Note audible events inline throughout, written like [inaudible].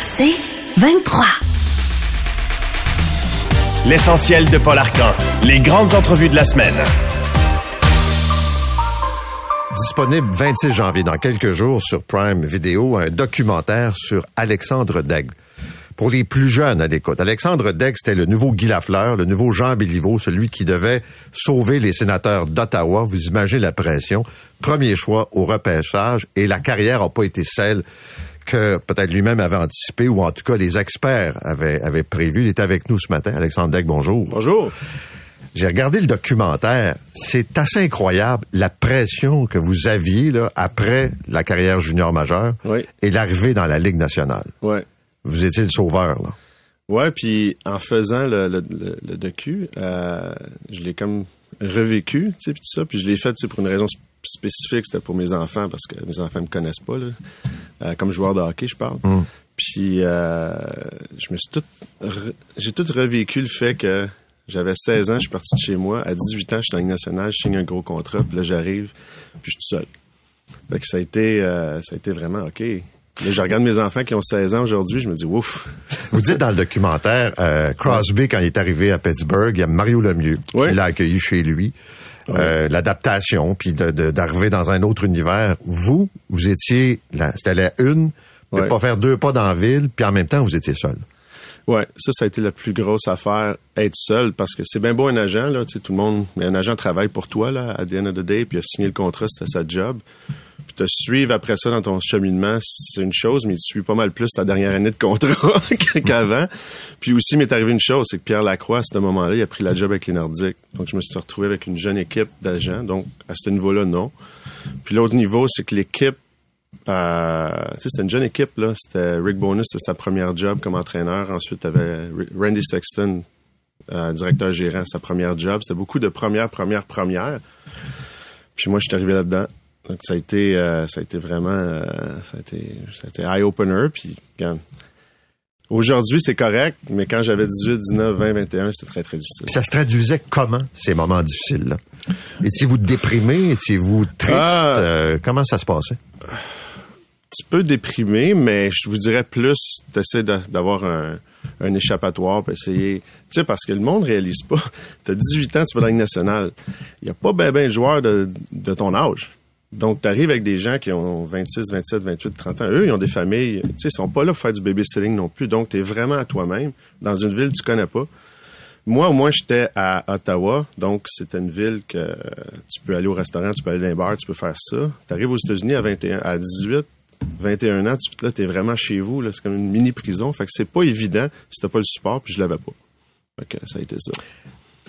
C'est 23. L'essentiel de Paul Arcan. Les grandes entrevues de la semaine. Disponible 26 janvier, dans quelques jours, sur Prime Video, un documentaire sur Alexandre Daigle. Pour les plus jeunes à l'écoute, Alexandre Daigle, c'était le nouveau Guy Lafleur, le nouveau Jean Béliveau, celui qui devait sauver les sénateurs d'Ottawa. Vous imaginez la pression. Premier choix au repêchage et la carrière n'a pas été celle que peut-être lui-même avait anticipé ou en tout cas les experts avaient, avaient prévu. Il est avec nous ce matin. Alexandre Daigle, bonjour. Bonjour. J'ai regardé le documentaire. C'est assez incroyable la pression que vous aviez là, après la carrière junior majeure Oui. et l'arrivée dans la Ligue nationale. Ouais. Vous étiez le sauveur. Là. Ouais, puis en faisant le, le, le, le docu, euh, je l'ai comme revécu, tu sais, puis tout ça, puis je l'ai fait, pour une raison spécifique, c'était pour mes enfants, parce que mes enfants me connaissent pas, là. Euh, comme joueur de hockey, je parle. Puis euh, je me suis tout... re- J'ai tout revécu le fait que j'avais 16 ans, je suis parti de chez moi. À 18 ans, je suis dans Ligue nationale, je signe un gros contrat, puis là, j'arrive, puis je suis tout seul. Fait que ça a été, euh, ça a été vraiment OK. Là, je regarde mes enfants qui ont 16 ans aujourd'hui, je me dis, ouf. Vous dites dans le documentaire, euh, Crosby, quand il est arrivé à Pittsburgh, il y a Mario Lemieux. Oui. Il l'a accueilli chez lui. Euh, L'adaptation, puis de- de- d'arriver dans un autre univers. Vous, vous étiez, c'était la une, de Ouais. pas faire deux pas dans la ville, puis en même temps, vous étiez seul. Ouais, ça, ça a été la plus grosse affaire, être seul, parce que c'est bien beau un agent, là, tu sais, tout le monde, mais un agent travaille pour toi, là, à the end of the day, puis il a signé le contrat, c'était sa job. Puis te suivre après ça dans ton cheminement, c'est une chose, mais tu suis pas mal plus ta dernière année de contrat [laughs] qu'avant. Puis aussi, m'est arrivé une chose, c'est que Pierre Lacroix, à ce moment-là, il a pris la job avec les Nordiques. Donc, je me suis retrouvé avec une jeune équipe d'agents, donc, à ce niveau-là, non. Puis l'autre niveau, c'est que l'équipe, euh, tu sais, c'était une jeune équipe, là. C'était Rick Bonus, c'était sa première job comme entraîneur. Ensuite, t'avais Randy Sexton, euh, directeur gérant, sa première job. C'était beaucoup de première, première, première. Puis moi, je suis arrivé là-dedans. Donc, ça a été, euh, ça a été vraiment, euh, ça a été, ça a été eye-opener. Puis, regarde, aujourd'hui, c'est correct, mais quand j'avais 18, 19, 20, 21, c'était très, très difficile. Ça se traduisait comment, ces moments difficiles-là? Étiez-vous déprimé? Étiez-vous triste? Ah. Euh, comment ça se passait? petit peu déprimé, mais je vous dirais plus d'essayer de- d'avoir un, un échappatoire, puis essayer, tu sais, parce que le monde réalise pas. [laughs] T'as 18 ans, tu vas dans la Ligue nationale. Il y a pas ben ben de joueurs de, de ton âge. Donc, tu arrives avec des gens qui ont 26, 27, 28, 30 ans. Eux, ils ont des familles. Tu sais, ils sont pas là pour faire du babysitting non plus. Donc, tu es vraiment à toi-même dans une ville que tu connais pas. Moi, au moins, j'étais à Ottawa, donc c'était une ville que tu peux aller au restaurant, tu peux aller dans un bar, tu peux faire ça. Tu arrives aux États-Unis à 21, à 18, 21 ans, tu, là, t'es vraiment chez vous, c'est comme une mini-prison. Fait que c'est pas évident si t'as pas le support, puis je l'avais pas. Fait ça a été ça.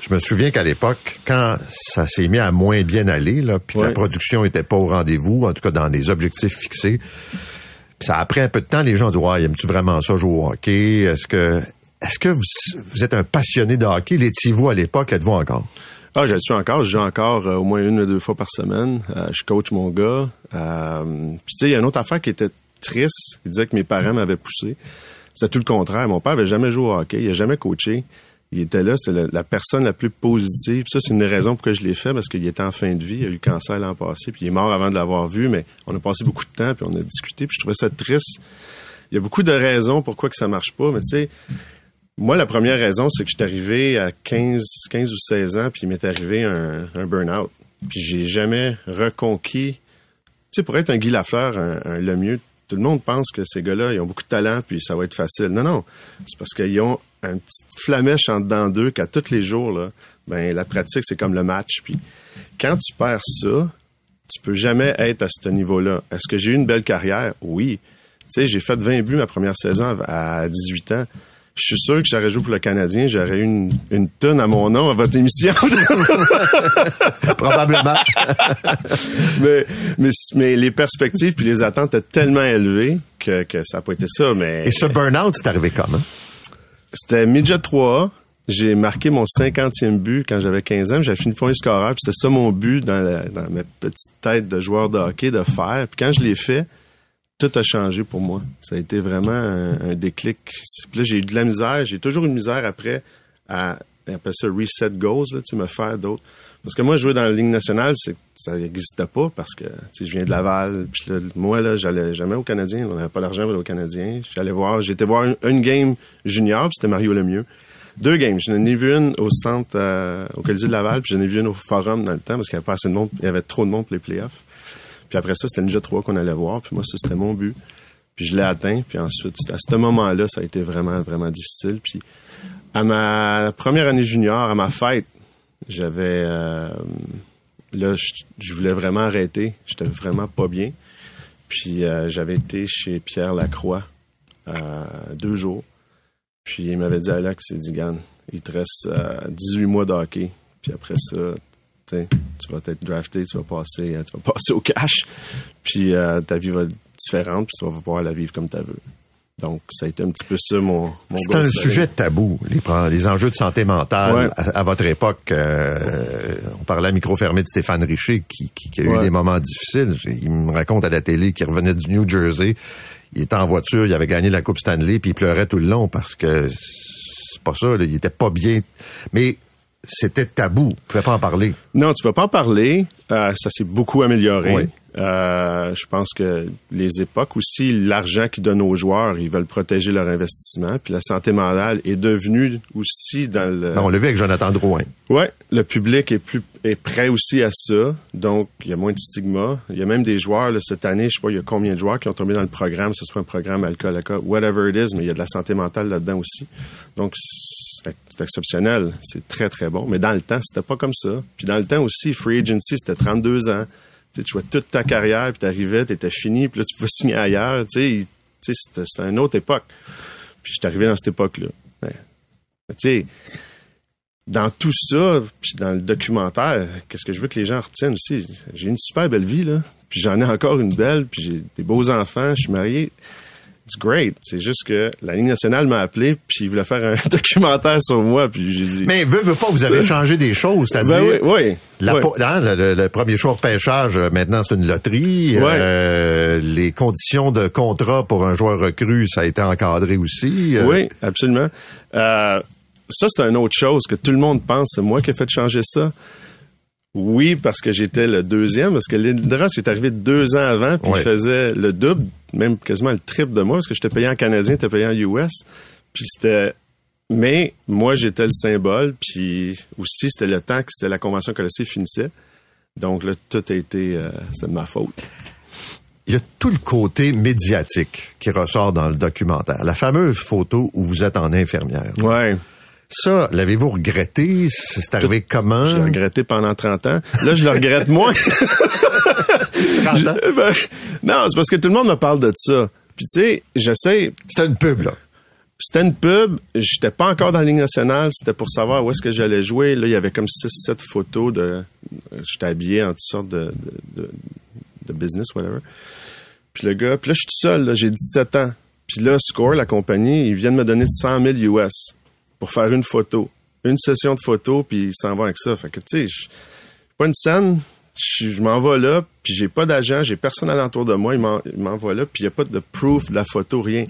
Je me souviens qu'à l'époque, quand ça s'est mis à moins bien aller, là, puis que la production était pas au rendez-vous, en tout cas dans les objectifs fixés, ça a pris un peu de temps, les gens disent Ouais, aimes-tu vraiment ça jouer au hockey? Est-ce que est-ce que vous, vous êtes un passionné de hockey? L'étiez-vous à l'époque? L'êtes-vous encore? Ah, je le suis encore. Je joue encore euh, au moins une ou deux fois par semaine. Euh, je coach mon gars. Euh, Puis tu sais, il y a une autre affaire qui était triste. Il disait que mes parents m'avaient poussé. C'est tout le contraire. Mon père avait jamais joué au hockey. Il a jamais coaché. Il était là, c'est la, personne la plus positive. Ça, c'est une des raisons pour que je l'ai fait, parce qu'il était en fin de vie. Il a eu le cancer l'an passé, puis il est mort avant de l'avoir vu, mais on a passé beaucoup de temps, puis on a discuté, puis je trouvais ça triste. Il y a beaucoup de raisons pourquoi que ça marche pas, mais tu sais, moi, la première raison, c'est que je suis arrivé à 15, 15 ou 16 ans, puis il m'est arrivé un, un burn-out. Puis j'ai jamais reconquis. Tu sais, pour être un Guy Lafleur, un, un Lemieux, tout le monde pense que ces gars-là, ils ont beaucoup de talent, puis ça va être facile. Non, non. C'est parce qu'ils ont une petite flamèche en dedans d'eux qu'à tous les jours, là, ben, la pratique, c'est comme le match. Puis quand tu perds ça, tu peux jamais être à ce niveau-là. Est-ce que j'ai eu une belle carrière? Oui. Tu sais, j'ai fait 20 buts ma première saison à 18 ans. je suis sûr que j'aurais joué pour le Canadien, j'aurais eu une, une tonne à mon nom à votre émission. [laughs] Probablement. [laughs] mais, mais, mais les perspectives puis les attentes étaient tellement élevées que, que ça n'a pas été ça. Mais Et ce burn-out, c'est arrivé comment? C'était midget 3 J'ai marqué mon 50e but quand j'avais 15 ans. J'avais fini premier scoreur. Puis c'était ça mon but dans, ma petite tête de joueur de hockey de faire. Puis quand je l'ai fait, tout a changé pour moi. Ça a été vraiment un, déclic. Puis là, j'ai eu de la misère. J'ai toujours eu de misère après à, on appelle ça reset goals, tu me faire d'autres. Parce que moi, jouer dans la Ligue nationale, c'est, ça n'existait pas parce que, je viens de Laval. Puis là, moi, là, j'allais jamais au Canadien. On n'avait pas d'argent pour aller au Canadien. J'allais voir, j'étais voir une, game junior, c'était Mario Lemieux. Deux games. J'en ai vu une au centre, euh, au Colisée de Laval, puis j'en ai vu une au Forum dans le temps parce qu'il n'y avait pas assez de monde, il y avait trop de monde pour les playoffs. Puis après ça, c'était Ninja 3 qu'on allait voir. Puis moi, ça, c'était mon but. Puis je l'ai atteint. Puis ensuite, à ce moment-là, ça a été vraiment, vraiment difficile. Puis à ma première année junior, à ma fête, j'avais... euh, là, je, voulais vraiment arrêter. J'étais vraiment pas bien. Puis euh, j'avais été chez Pierre Lacroix euh, deux jours. Puis il m'avait dit, Alex, c'est dit, Gann, il te reste euh, 18 mois de hockey. Puis après ça, tu vas être drafté, tu vas passer, euh, tu vas [laughs] passer au cash. Puis euh, ta vie va être différente, puis tu vas pouvoir la vivre comme tu veux. Donc, ça a été un petit peu ça, mon, mon C'est un sujet tabou, les, les enjeux de santé mentale. Ouais. À, à votre époque, euh, on parlait à micro fermé de Stéphane Richer qui, qui- qui a eu des moments difficiles. Il me raconte à la télé qu'il revenait du New Jersey. Il était en voiture, il avait gagné la Coupe Stanley, puis il pleurait tout le long parce que c'est pas ça, là, il était pas bien. Mais c'était tabou, tu pouvais pas en parler. Non, tu peux pas en parler. Euh, ça s'est beaucoup amélioré. Oui. Euh, je pense que les époques aussi, l'argent qu'ils donnent aux joueurs, ils veulent protéger leur investissement. Puis la santé mentale est devenue aussi dans le. Non, on l'a vu avec Jonathan Drouin. Ouais, le public est plus est prêt aussi à ça, donc il y a moins de stigma. Il y a même des joueurs là, cette année, je sais pas, il y a combien de joueurs qui ont tombé dans le programme, que ce soit un programme alcool, alcool, whatever it is, mais il y a de la santé mentale là-dedans aussi. Donc c'est c'est exceptionnel, c'est très très bon. Mais dans le temps, c'était pas comme ça. Puis dans le temps aussi, free agency, c'était 32 ans. Tu jouais toute ta carrière, puis t'arrivais, t'étais fini, puis là tu pouvais [laughs] signer ailleurs. Tu sais, c'était une autre époque. Puis j'étais arrivé dans cette époque-là. Tu sais, dans tout ça, puis dans le documentaire, qu'est-ce que je veux que les gens retiennent aussi? J'ai une super belle vie, là. Puis j'en ai encore une belle, puis j'ai des beaux enfants, je suis marié. It's great. C'est juste que la Ligue nationale m'a appelé, puis il voulait faire un [laughs] documentaire sur moi, puis j'ai dit... Mais veux, veux pas, vous avez changé des choses, c'est-à-dire... ben oui, oui. La oui. hein, le, premier choix de pêchage, euh, maintenant, c'est une loterie. Euh, les conditions de contrat pour un joueur recru, ça a été encadré aussi. Euh, Oui, absolument. Euh, ça, c'est une autre chose que tout le monde pense. C'est moi qui ai fait changer ça. Oui, parce que j'étais le deuxième, parce que Lindros est arrivé deux ans avant, puis Ouais. il faisait le double, même quasiment le triple de moi, parce que j'étais payé en canadien, t'es payé en US. Puis c'était... Mais moi, j'étais le symbole, puis aussi, c'était le temps que c'était la convention collective finissait. Donc là, tout a été... euh, c'était de ma faute. Il y a tout le côté médiatique qui ressort dans le documentaire. La fameuse photo où vous êtes en infirmière. Ouais. Ça, l'avez-vous regretté? C'est arrivé comment? Je l'ai regretté pendant 30 ans. Là, je le regrette moins. [laughs] 30 ans? Je- ben, non, c'est parce que tout le monde me parle de ça. Puis tu sais, j'essaie. C'était une pub, là. C'était une pub. J'étais pas encore dans la Ligue nationale. C'était pour savoir où est-ce que j'allais jouer. Là, il y avait comme 6-7 photos de. J'étais habillé en toutes sortes de, de, de- de business, whatever. Puis le gars, puis là, je suis tout seul. J'ai 17 ans. Puis là, Score, la compagnie, ils viennent me donner 100 000 US pour faire une photo. Une session de photos, puis ils s'en vont avec ça. Fait que, tu sais, je- pas une scène. Je, je m'en vais là, puis j'ai pas d'agent, j'ai personne alentour de moi, il m'en- il m'envoie là, puis il y a pas de proof de la photo, rien.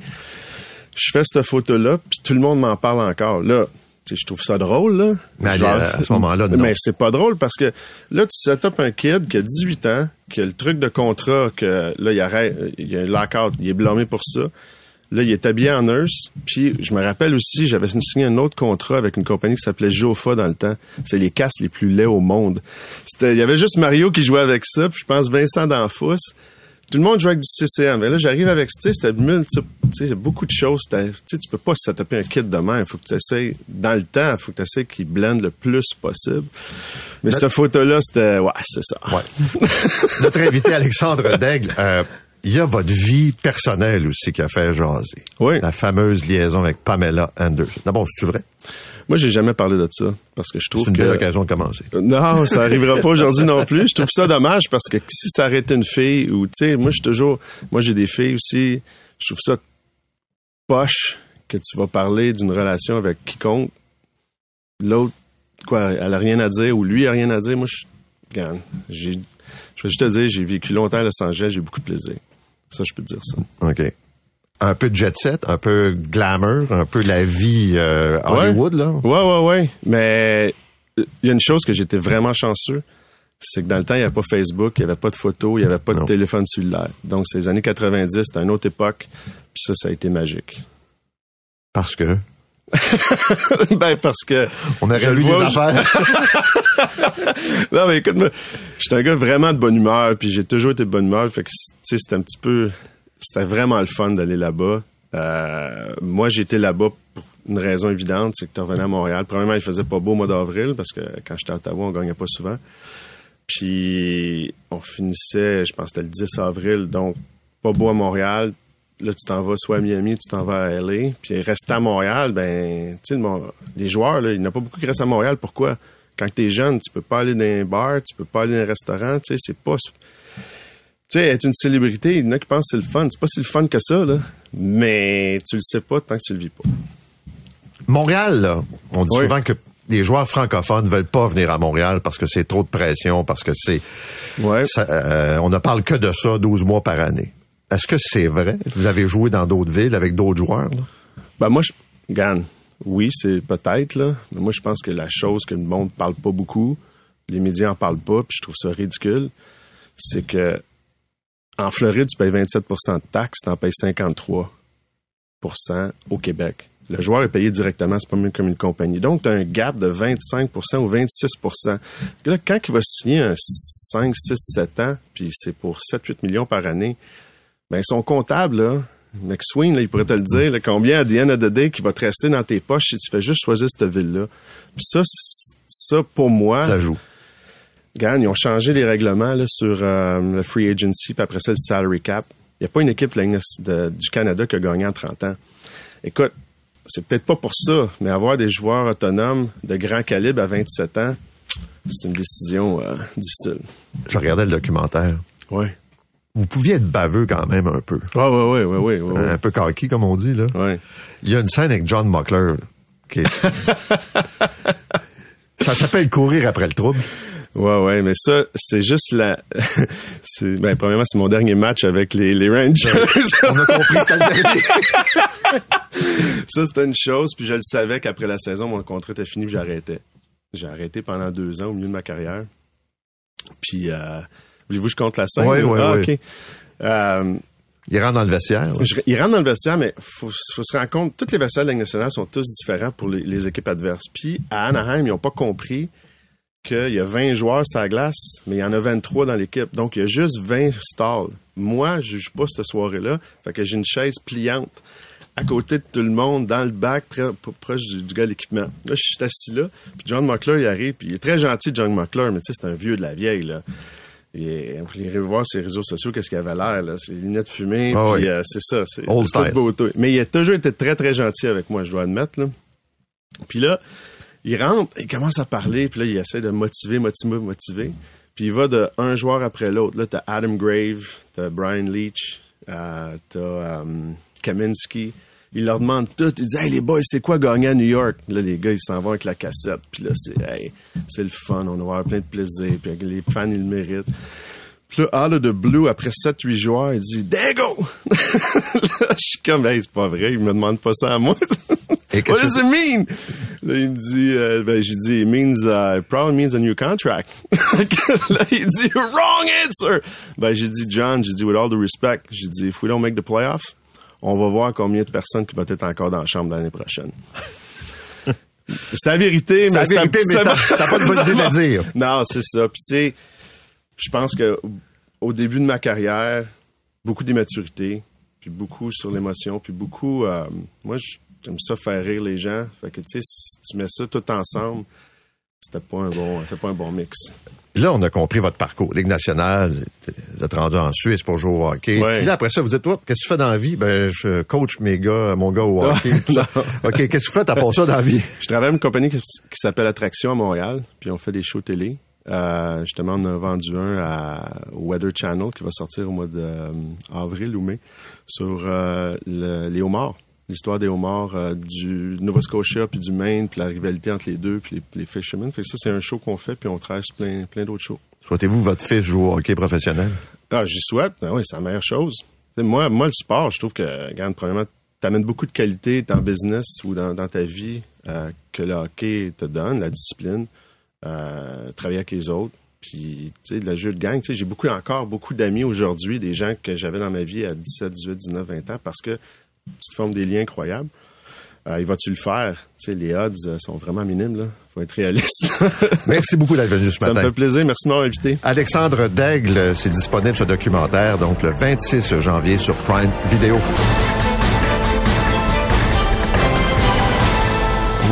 Je fais cette photo-là, puis tout le monde m'en parle encore. Là, tu sais, je trouve ça drôle, là. Mais à- Genre- à ce moment-là, non. Mais c'est pas drôle parce que là, tu set up un kid qui a 18 ans, qui a le truc de contrat, que là, il arrête, il y a un lockout, il est blâmé pour ça. Là, il est habillé en nurse. Puis, je me rappelle aussi, j'avais signé un autre contrat avec une compagnie qui s'appelait Jofa dans le temps. C'est les casques les plus laids au monde. C'était, il y avait juste Mario qui jouait avec ça, puis je pense Vincent D'Anfous. Tout le monde jouait avec du CCM. Mais là, j'arrive avec, tu sais, c'était multiple, tu sais, beaucoup de choses. Tu sais, tu peux pas setuper un kit de main. Il faut que tu essaies, dans le temps, il faut que tu essaies qu'il blende le plus possible. Mais cette photo-là, c'était, ouais, c'est ça. Ouais. Notre invité Alexandre Daigle, euh, Il y a votre vie personnelle aussi qui a fait jaser. Oui. La fameuse liaison avec Pamela Anderson. D'abord, c'est-tu vrai? Moi, j'ai jamais parlé de ça parce que je trouve C'est une que belle occasion de commencer. non, ça arrivera pas aujourd'hui non plus. Je trouve ça dommage parce que si ça été une fille ou tu sais, moi je suis toujours, moi j'ai des filles aussi. Je trouve ça poche que tu vas parler d'une relation avec quiconque. L'autre, quoi, elle a rien à dire ou lui a rien à dire. Moi, je, regarde, j'ai, je vais juste te dire, j'ai vécu longtemps à Los Angeles, j'ai beaucoup de plaisir. Ça, je peux te dire ça. OK. Un peu de jet set, un peu glamour, un peu la vie euh, Hollywood, là. Ouais, ouais, ouais. Mais il y a une chose que j'étais vraiment chanceux, c'est que dans le temps, il n'y avait pas Facebook, il n'y avait pas de photos, il n'y avait pas Non. de téléphone cellulaire. Donc, c'est les années 90, c'était une autre époque. Puis ça, ça a été magique. Parce que [laughs] ben, parce que... on aurait lu des vois, affaires. [laughs] Non, mais écoute-moi, j'étais un gars vraiment de bonne humeur, puis j'ai toujours été de bonne humeur. Fait que, tu sais, c'était un petit peu... C'était vraiment le fun d'aller là-bas. Euh, moi, j'étais là-bas pour une raison évidente, c'est que tu revenais à Montréal. Premièrement, il faisait pas beau au mois d'avril, parce que quand j'étais à Ottawa, on gagnait pas souvent. Puis, on finissait, je pense que c'était le 10 avril, donc pas beau à Montréal. Là, tu t'en vas soit à Miami, tu t'en vas à LA. Puis, rester à Montréal, ben, tu sais, les joueurs, là, il n'y en a pas beaucoup qui restent à Montréal. Pourquoi? Quand tu es jeune, tu peux pas aller dans un bar, tu peux pas aller dans un restaurant, tu sais, c'est pas... Tu sais, être une célébrité, il y en a qui pensent que c'est le fun. C'est pas si le fun que ça, là. Mais tu le sais pas tant que tu le vis pas. Montréal, là, on dit Oui. souvent que les joueurs francophones veulent pas venir à Montréal parce que c'est trop de pression, parce que c'est... Ouais. ça, euh, on ne parle que de ça 12 mois par année. Est-ce que c'est vrai? Vous avez joué dans d'autres villes avec d'autres joueurs? là? Ben moi, je gagne. Oui, c'est peut-être, là. Mais moi, je pense que la chose que le monde parle pas beaucoup, les médias en parlent pas, puis je trouve ça ridicule, c'est que en Floride, tu payes 27% de taxes, tu en payes 53% au Québec. Le joueur est payé directement, c'est pas même comme une compagnie. Donc, tu as un gap de 25% ou 26% Là, quand il va signer un 5, 6, 7 ans, puis c'est pour 7, 8 millions par année, ben son comptable, là, McSween, là, il pourrait te le dire, là, combien à the end of the day qui va te rester dans tes poches si tu fais juste choisir cette ville-là. Puis ça, ça, pour moi, Ça joue. Regarde, ils ont changé les règlements là, sur euh, le free agency, puis après ça, le salary cap. Il n'y a pas une équipe de de- du Canada qui a gagné en 30 ans. Écoute, c'est peut-être pas pour ça, mais avoir des joueurs autonomes de grand calibre à 27 ans, c'est une décision euh, difficile. Je regardais le documentaire. Oui. Vous pouviez être baveux quand même un peu. Ouais, ouais, ouais, ouais, ouais. Un peu cocky, comme on dit, là. ouais. Il y a une scène avec John Muckler. là, qui est- [laughs] ça s'appelle courir après le trouble. Ouais, ouais, mais ça, c'est juste la. [laughs] c'est, ben, premièrement, c'est mon dernier match avec les, les Rangers. On a compris, dernier. [laughs] ça, c'était une chose, puis je le savais qu'après la saison, mon contrat était fini, puis j'arrêtais. J'ai arrêté pendant deux ans au milieu de ma carrière. Puis, euh, voulez-vous que je compte la scène? Ouais, ou- ouais, ah, ouais. OK. Euh, Il rentre dans le vestiaire. je- il rentre dans le vestiaire, mais faut, faut se rendre compte, toutes les vestiaires de la Ligue nationale sont tous différents pour les, les équipes adverses. Puis, à Anaheim, ils n'ont pas compris qu'il y a 20 joueurs sur la glace, mais il y en a 23 dans l'équipe. Donc, il y a juste 20 stalls. Moi, je joue pas cette soirée-là. Fait que j'ai une chaise pliante à côté de tout le monde, dans le bac, près- proche du, du gars de l'équipement. Là, je suis assis là. Puis John McClure, il arrive. Puis il est très gentil, John McClure, mais tu sais, c'est un vieux de la vieille, là. Et vous irez voir ses réseaux sociaux, qu'est-ce qu'il avait l'air, là. Les lunettes fumées. Ah oui. euh, c'est ça. C'est Old style. beauté. Mais il a toujours été très, très gentil avec moi, je dois admettre, là. Puis là, il rentre, il commence à parler, puis là, il essaie de motiver, motiver, motiver. Puis il va de un joueur après l'autre. Là, t'as Adam Grave, t'as Brian Leach, euh, t'as euh, Kaminsky. Il leur demande tout. Il dit, hey, les boys, c'est quoi gagner à New York? Là, les gars, ils s'en vont avec la cassette. Puis là, c'est, hey, c'est le fun. On va avoir plein de plaisir. Puis les fans, ils le méritent. Puis là, out of the blue, après 7-8 joueurs, il dit, Dago! [laughs] là, je suis comme, hey, c'est pas vrai. Il me demande pas ça à moi. Et [laughs] What does it mean? Là, il me dit, euh, ben, j'ai dit, it means, uh, it probably means a new contract. [laughs] là, il dit, wrong answer! Ben, j'ai dit, John, j'ai dit, with all the respect, j'ai dit, if we don't make the playoffs, on va voir combien de personnes qui vont être encore dans la chambre l'année prochaine. [laughs] c'est la vérité, C'est la mais c'est vérité, mais t'as- t'as pas de bonne idée de la dire. [laughs] Non, c'est ça. Puis tu sais, je pense que au début de ma carrière, beaucoup d'immaturité, puis beaucoup sur l'émotion, puis beaucoup. euh, moi, j'aime ça faire rire les gens. Fait que tu sais, si tu mets ça tout ensemble, c'était pas un bon, c'était pas un bon mix. Là, on a compris votre parcours. Ligue nationale, vous êtes rendu en Suisse pour jouer au hockey. Ouais. Puis là, après ça, vous dites, toi, qu'est-ce que tu fais dans la vie? Ben, je coach mes gars, mon gars au hockey. [laughs] tout ça. OK, qu'est-ce que tu fais? T'as pas ça dans la vie? [laughs] Je travaille avec une compagnie qui, qui s'appelle Attraction à Montréal, puis on fait des shows télé. Euh, justement, on a vendu un à, au Weather Channel qui va sortir au mois d'avril ou mai sur euh, le- les homards. L'histoire des homards euh, du Nova Scotia puis du Maine, puis la rivalité entre les deux, puis les, les fishermen. Fait que ça, c'est un show qu'on fait, puis on travaille sur plein, plein d'autres shows. Souhaitez-vous votre fils joue au hockey professionnel? Ah, j'y souhaite. Ah oui, c'est la meilleure chose. Tu sais, moi, moi, le sport, je trouve que, regarde, premièrement, t'amènes beaucoup de qualités dans le business ou dans, dans ta vie euh, que le hockey te donne, la discipline, euh, travailler avec les autres. Puis, tu sais, le jeu de gang, tu sais, j'ai beaucoup, encore beaucoup d'amis aujourd'hui, des gens que j'avais dans ma vie à 17, 18, 19, 20 ans, parce que tu te formes des liens incroyables. Euh, il va-tu le faire? Tu sais, les odds euh, sont vraiment minimes, là. Faut être réaliste. [laughs] Merci beaucoup d'être venu ce Ça me matin. fait plaisir. Merci de m'avoir invité. Alexandre Daigle, c'est disponible ce documentaire, donc le 26 janvier sur Prime Video.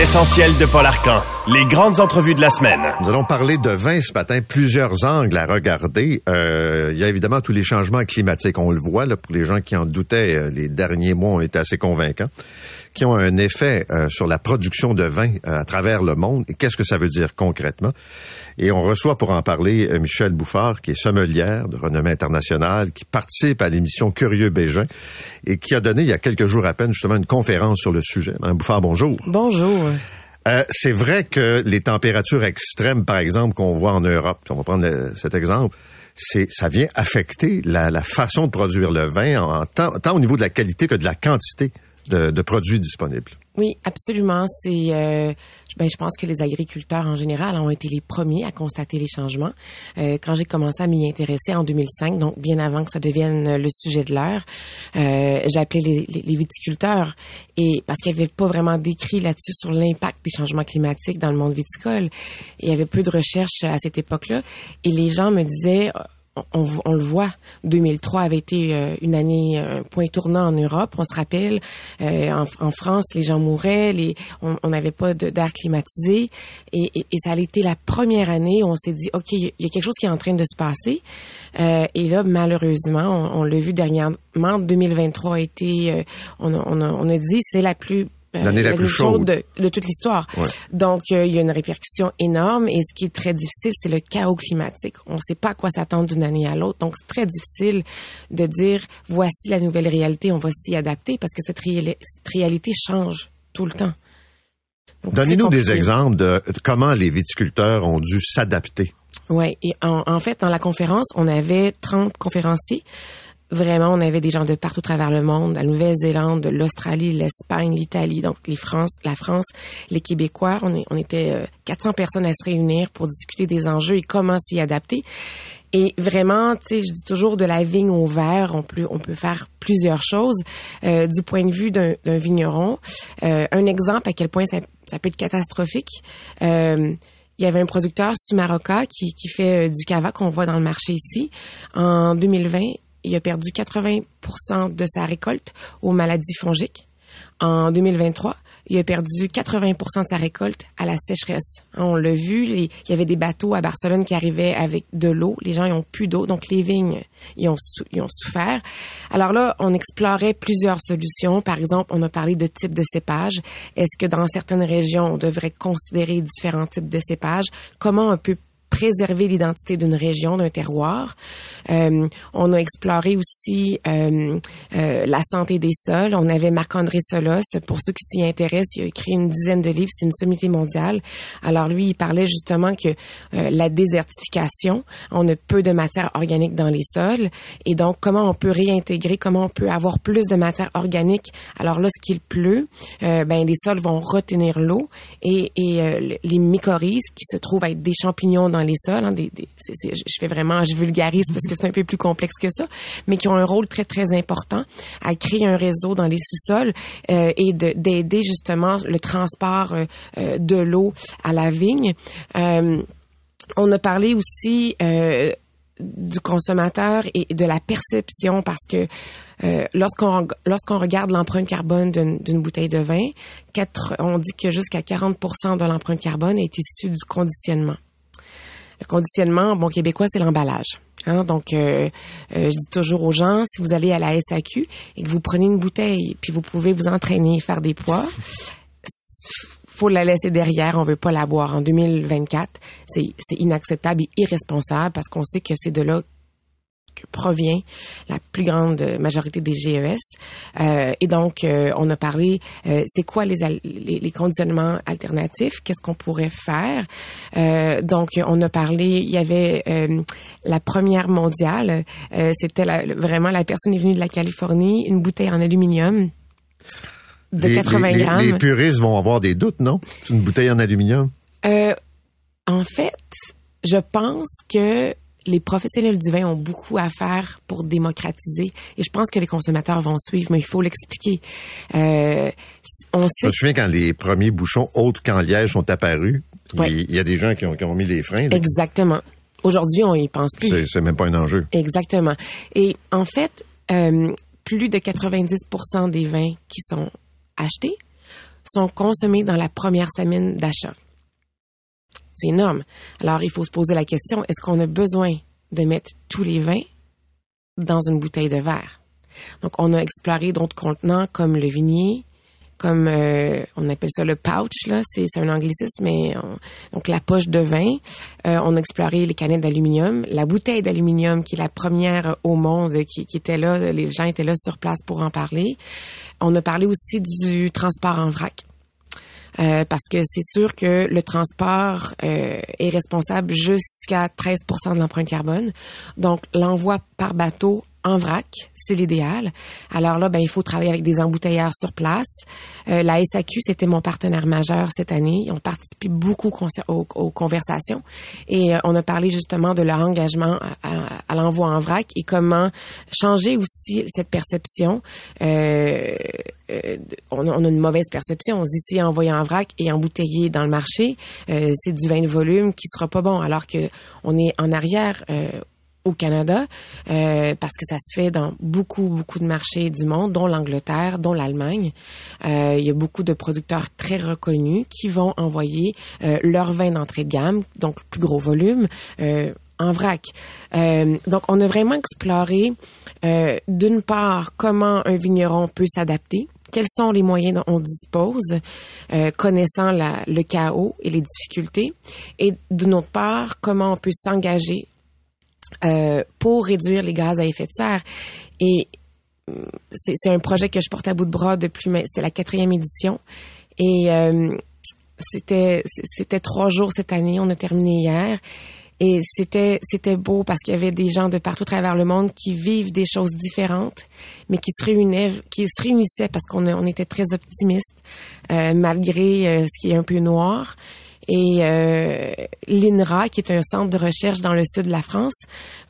L'essentiel de Paul Arcan. Les grandes entrevues de la semaine. Nous allons parler de vin ce matin, plusieurs angles à regarder. Euh, il y a évidemment tous les changements climatiques, on le voit là, pour les gens qui en doutaient, euh, les derniers mois ont été assez convaincants, qui ont un effet euh, sur la production de vin euh, à travers le monde. Et qu'est-ce que ça veut dire concrètement? Et on reçoit pour en parler euh, Michel Bouffard, qui est sommelière de renommée internationale, qui participe à l'émission Curieux Bégin et qui a donné il y a quelques jours à peine justement une conférence sur le sujet. Madame Bouffard, bonjour. Bonjour. Euh, c'est vrai que les températures extrêmes, par exemple, qu'on voit en Europe, on va prendre le- cet exemple, c'est ça vient affecter la, la façon de produire le vin, en, tant, tant au niveau de la qualité que de la quantité de, de produits disponibles. Oui, absolument. C'est, euh, ben, je pense que les agriculteurs en général ont été les premiers à constater les changements. Euh, quand j'ai commencé à m'y intéresser en 2005, donc bien avant que ça devienne le sujet de l'heure, euh, j'ai appelé les, les- viticulteurs et parce qu'il n'y avait pas vraiment d'écrit là-dessus sur l'impact des changements climatiques dans le monde viticole. Il y avait peu de recherches à cette époque-là. Et les gens me disaient on, le voit, 2003 avait été euh, une année un point tournant en Europe. On se rappelle, euh, en, France, les gens mouraient, on n'avait pas d'air climatisé, et, ça a été la première année où on s'est dit, ok, il y a quelque chose qui est en train de se passer. Euh, et là, malheureusement, on, l'a vu dernièrement, 2023 a été, euh, on, a, on, a, dit, c'est la plus euh, L'année la plus chaude. de, de toute l'histoire. Ouais. Donc, euh, il y a une répercussion énorme et ce qui est très difficile, c'est le chaos climatique. On ne sait pas à quoi s'attendre d'une année à l'autre. Donc, c'est très difficile de dire, voici la nouvelle réalité, on va s'y adapter parce que cette, réali- cette réalité change tout le temps. Donnez-nous des exemples de comment les viticulteurs ont dû s'adapter. Ouais, et en, en fait, dans la conférence, on avait 30 conférenciers. Vraiment, on avait des gens de partout à travers le monde, la Nouvelle-Zélande, l'Australie, l'Espagne, l'Italie, donc les France, la France, les Québécois. On, est, on était euh, 400 personnes à se réunir pour discuter des enjeux et comment s'y adapter. Et vraiment, tu sais, je dis toujours de la vigne au verre, on peut on peut faire plusieurs choses Euh, du point de vue d'un d'un vigneron. Euh, un exemple à quel point ça, ça peut être catastrophique. Euh, il y avait un producteur Sumaroca qui, qui fait euh, du cava qu'on voit dans le marché ici. En 2020, il a perdu 80 de sa récolte aux maladies fongiques. En 2023, il a perdu 80 de sa récolte à la sécheresse. Hein, On l'a vu, il y avait des bateaux à Barcelone qui arrivaient avec de l'eau. Les gens, ils ont plus d'eau, donc les vignes, ils ont, ont souffert. Alors là, on explorait plusieurs solutions. Par exemple, on a parlé de types de cépages. Est-ce que dans certaines régions, on devrait considérer différents types de cépages? Comment on peut préserver l'identité d'une région, d'un terroir. Euh, on a exploré aussi euh, euh, la santé des sols. On avait Marc-André Solos, pour ceux qui s'y intéressent, il a écrit une dizaine de livres, c'est une sommité mondiale. Alors lui, il parlait justement que euh, la désertification, on a peu de matière organique dans les sols, et donc comment on peut réintégrer, comment on peut avoir plus de matière organique? Alors lorsqu'il pleut, euh, ben les sols vont retenir l'eau et, et euh, les mycorhizes qui se trouvent être des champignons dans les sols, hein, des, je fais vraiment, je vulgarise parce que c'est un peu plus complexe que ça, mais qui ont un rôle très très important à créer un réseau dans les sous-sols euh, et de- d'aider justement le transport euh, euh, de l'eau à la vigne. On a parlé aussi du consommateur et de la perception parce que lorsqu'on lorsqu'on regarde l'empreinte carbone d'une bouteille de vin, on dit que jusqu'à 40% de l'empreinte carbone est issue du conditionnement. Le conditionnement, bon québécois, c'est l'emballage. Hein, donc, euh, euh, je dis toujours aux gens, si vous allez à la SAQ et que vous prenez une bouteille, puis vous pouvez vous entraîner, faire des poids, faut la laisser derrière, on veut pas la boire. En 2024, c'est inacceptable et irresponsable parce qu'on sait que c'est de là que provient la plus grande majorité des GES. Euh, et donc, euh, on a parlé, euh, c'est quoi les, les, les conditionnements alternatifs, qu'est-ce qu'on pourrait faire? Donc, on a parlé, il y avait la première mondiale, c'était vraiment la personne est venue de la Californie, une bouteille en aluminium de Les- 80 les, les- grammes. Les puristes vont avoir des doutes, non? C'est une bouteille en aluminium? En fait, je pense que les professionnels du vin ont beaucoup à faire pour démocratiser et je pense que les consommateurs vont suivre, mais il faut l'expliquer. Euh, on Je sait me souviens quand les premiers bouchons autres qu'en liège sont apparus, Ouais. il y a des gens qui ont, qui ont mis les freins. là. exactement. Aujourd'hui, on y pense plus. C'est c'est même pas un enjeu. Exactement. Et en fait, euh, plus de 90% des vins qui sont achetés sont consommés dans la première semaine d'achat. Alors, il faut se poser la question, est-ce qu'on a besoin de mettre tous les vins dans une bouteille de verre? Donc, on a exploré d'autres contenants comme le vignier, comme euh, on appelle ça le pouch, là, c'est c'est un anglicisme, mais on- donc la poche de vin. Euh, on a exploré les canettes d'aluminium, la bouteille d'aluminium qui est la première au monde qui, qui était là, les gens étaient là sur place pour en parler. On a parlé aussi du transport en vrac. Euh, parce que c'est sûr que le transport euh, est responsable jusqu'à 13 de l'empreinte carbone. Donc, l'envoi par bateau en vrac, c'est l'idéal. Alors là, ben, il faut travailler avec des embouteilleurs sur place. Euh, la SAQ, c'était mon partenaire majeur cette année. Ils ont participé beaucoup aux, conversations et euh, on a parlé justement de leur engagement à, l'envoi en vrac et comment changer aussi cette perception. Euh, euh, on, a, on a une mauvaise perception. On se dit si envoyé en vrac et embouteillé dans le marché, euh, c'est du vin de volume qui sera pas bon, alors que on est en arrière. Au Canada, euh, parce que ça se fait dans beaucoup, beaucoup de marchés du monde, dont l'Angleterre, dont l'Allemagne. Euh, il y a beaucoup de producteurs très reconnus qui vont envoyer euh, leur vin d'entrée de gamme, donc plus gros volume, euh, en vrac. Donc, on a vraiment exploré, d'une part, comment un vigneron peut s'adapter, quels sont les moyens dont on dispose, connaissant le chaos et les difficultés, et d'une autre part, comment on peut s'engager euh, pour réduire les gaz à effet de serre. Et c'est un projet que je porte à bout de bras depuis, c'était la quatrième édition. Et euh, c'était c'était trois jours cette année. On a terminé hier. Et c'était c'était beau parce qu'il y avait des gens de partout à travers le monde qui vivent des choses différentes, mais qui se réunissaient, qui se réunissaient parce qu'on on était très optimistes euh, malgré euh, ce qui est un peu noir. Et euh, l'INRA, qui est un centre de recherche dans le sud de la France,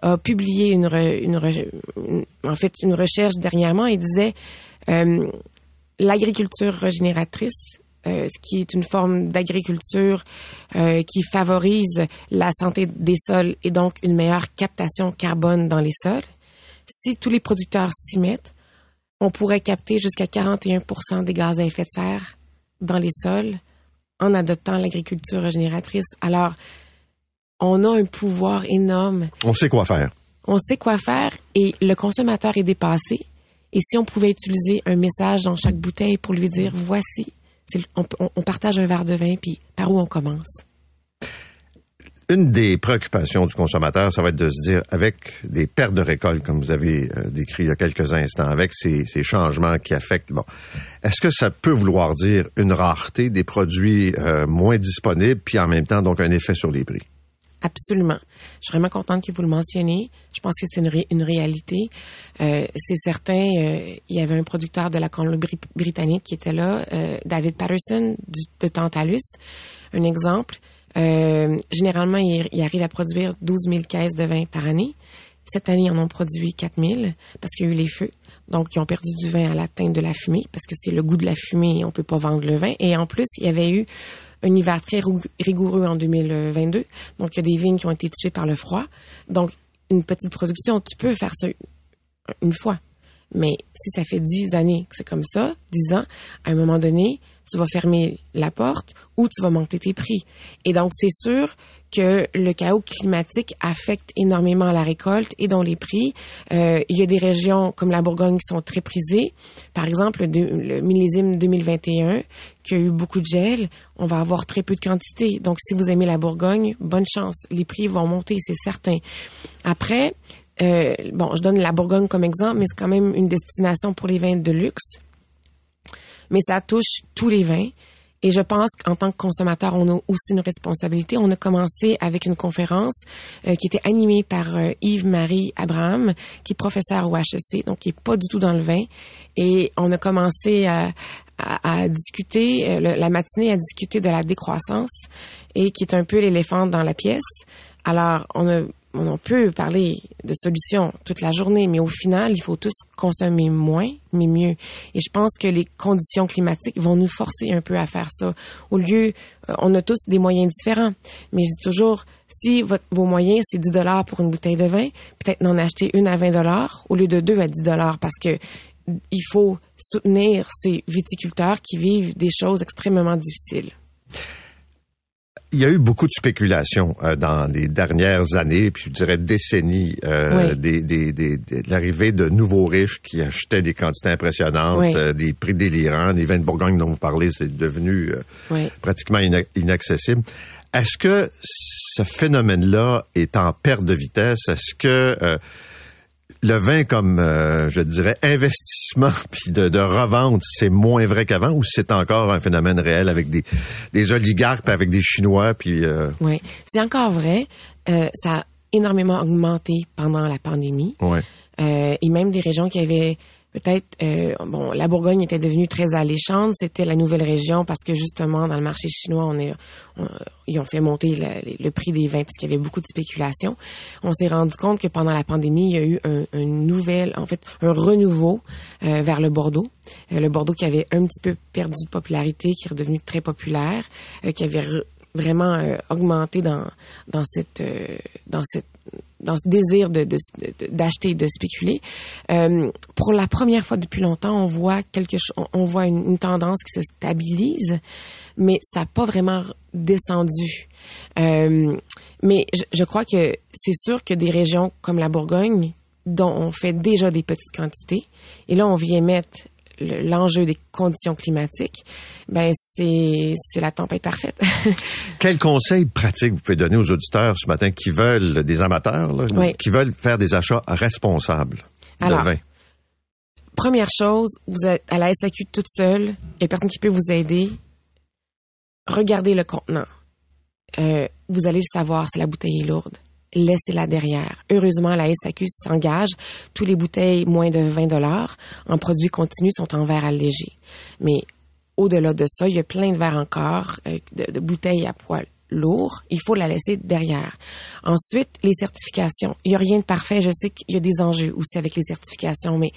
a publié une, re- une, re- une- en fait une recherche dernièrement et disait euh, l'agriculture régénératrice, euh, ce qui est une forme d'agriculture euh, qui favorise la santé des sols et donc une meilleure captation carbone dans les sols. Si tous les producteurs s'y mettent, on pourrait capter jusqu'à 41% des gaz à effet de serre dans les sols en adoptant l'agriculture régénératrice. Alors, on a un pouvoir énorme. On sait quoi faire. On sait quoi faire et le consommateur est dépassé. Et si on pouvait utiliser un message dans chaque bouteille pour lui dire, voici, on- on partage un verre de vin, puis par où on commence? Une des préoccupations du consommateur, ça va être de se dire, avec des pertes de récolte, comme vous avez euh, décrit il y a quelques instants, avec ces, ces changements qui affectent, bon, est-ce que ça peut vouloir dire une rareté des produits euh, moins disponibles, puis en même temps, donc, un effet sur les prix? Absolument. Je suis vraiment contente que vous le mentionniez. Je pense que c'est une, une réalité. Euh, c'est certain, euh, il y avait un producteur de la Colombie-Britannique qui était là, euh, David Patterson du, de Tantalus. Un exemple. Euh, généralement, il, il arrive à produire 12 000 caisses de vin par année. Cette année, ils en ont produit 4 000 parce qu'il y a eu les feux. Donc, ils ont perdu du vin à la teinte de la fumée parce que c'est le goût de la fumée, on peut pas vendre le vin. Et en plus, il y avait eu un hiver très rigoureux en 2022. Donc, il y a des vignes qui ont été tuées par le froid. Donc, une petite production, tu peux faire ça une fois. Mais si ça fait dix années que c'est comme ça, dix ans, à un moment donné, tu vas fermer la porte ou tu vas monter tes prix. Et donc, c'est sûr que le chaos climatique affecte énormément la récolte et donc les prix. Euh, il y a des régions comme la Bourgogne qui sont très prisées. Par exemple, le millésime 2021, qui a eu beaucoup de gel, on va avoir très peu de quantité. Donc, si vous aimez la Bourgogne, bonne chance. Les prix vont monter, c'est certain. Après, euh, bon, je donne la Bourgogne comme exemple, mais c'est quand même une destination pour les vins de luxe. Mais ça touche tous les vins. Et je pense qu'en tant que consommateur, on a aussi une responsabilité. On a commencé avec une conférence euh, qui était animée par euh, Yves-Marie Abraham, qui est professeur au HEC, donc qui est pas du tout dans le vin. Et on a commencé à, à, à discuter, euh, la matinée, à discuter de la décroissance, et qui est un peu l'éléphant dans la pièce. Alors, on a on peut parler de solutions toute la journée, mais au final, il faut tous consommer moins, mais mieux. Et je pense que les conditions climatiques vont nous forcer un peu à faire ça. Au lieu, euh, on a tous des moyens différents. Mais je dis toujours, si vos moyens, c'est 10 dollars pour une bouteille de vin, peut-être n'en acheter une à 20 dollars au lieu de deux à 10 dollars parce que il faut soutenir ces viticulteurs qui vivent des choses extrêmement difficiles. Il y a eu beaucoup de spéculation euh, dans les dernières années, puis je dirais décennies, euh, Oui. des, des, des, de l'arrivée de nouveaux riches qui achetaient des quantités impressionnantes, Oui. euh, des prix délirants. Les vins de Bourgogne dont vous parlez, c'est devenu euh, Oui. pratiquement ina- inaccessible. Est-ce que ce phénomène-là est en perte de vitesse? Est-ce que euh, le vin comme, euh, je dirais, investissement [laughs] puis de, de revente, c'est moins vrai qu'avant ou c'est encore un phénomène réel avec des, des oligarques puis avec des Chinois puis euh, Oui, c'est encore vrai. Euh, ça a énormément augmenté pendant la pandémie. ouais. Euh, et même des régions qui avaient peut-être euh, bon la Bourgogne était devenue très alléchante. C'était la nouvelle région parce que justement dans le marché chinois on est on- ils ont fait monter le, prix des vins parce qu'il y avait beaucoup de spéculation on s'est rendu compte que pendant la pandémie il y a eu un, un nouvel en fait un renouveau euh, vers le Bordeaux. Euh, le Bordeaux qui avait un petit peu perdu de popularité qui est redevenu très populaire euh, qui avait vraiment euh, augmenté dans dans cette dans cette dans ce désir de de- de- d'acheter, de, spéculer. Euh, pour la première fois depuis longtemps, on voit voit une, une tendance qui se stabilise, mais ça n'a pas vraiment descendu. Euh, mais je, je crois que c'est sûr que des régions comme la Bourgogne, dont on fait déjà des petites quantités, et là on vient mettre le- l'enjeu des conditions climatiques, ben c'est la tempête parfaite. [laughs] Quel conseil pratique vous pouvez donner aux auditeurs ce matin qui veulent, des amateurs, là, Oui. qui veulent faire des achats responsables de Alors, vin? Première chose, vous êtes à la SAQ toute seule, il y a personne qui peut vous aider. Regardez le contenant. Euh, vous allez le savoir si la bouteille est lourde. Laissez-la derrière. Heureusement, la SAQ s'engage. Tous les bouteilles moins de 20 dollars en produits continus sont en verre allégé. Mais au-delà de ça, il y a plein de verres encore, euh, de, bouteilles à poids lourd. Il faut la laisser derrière. Ensuite, les certifications. Il n'y a rien de parfait. Je sais qu'il y a des enjeux aussi avec les certifications, mais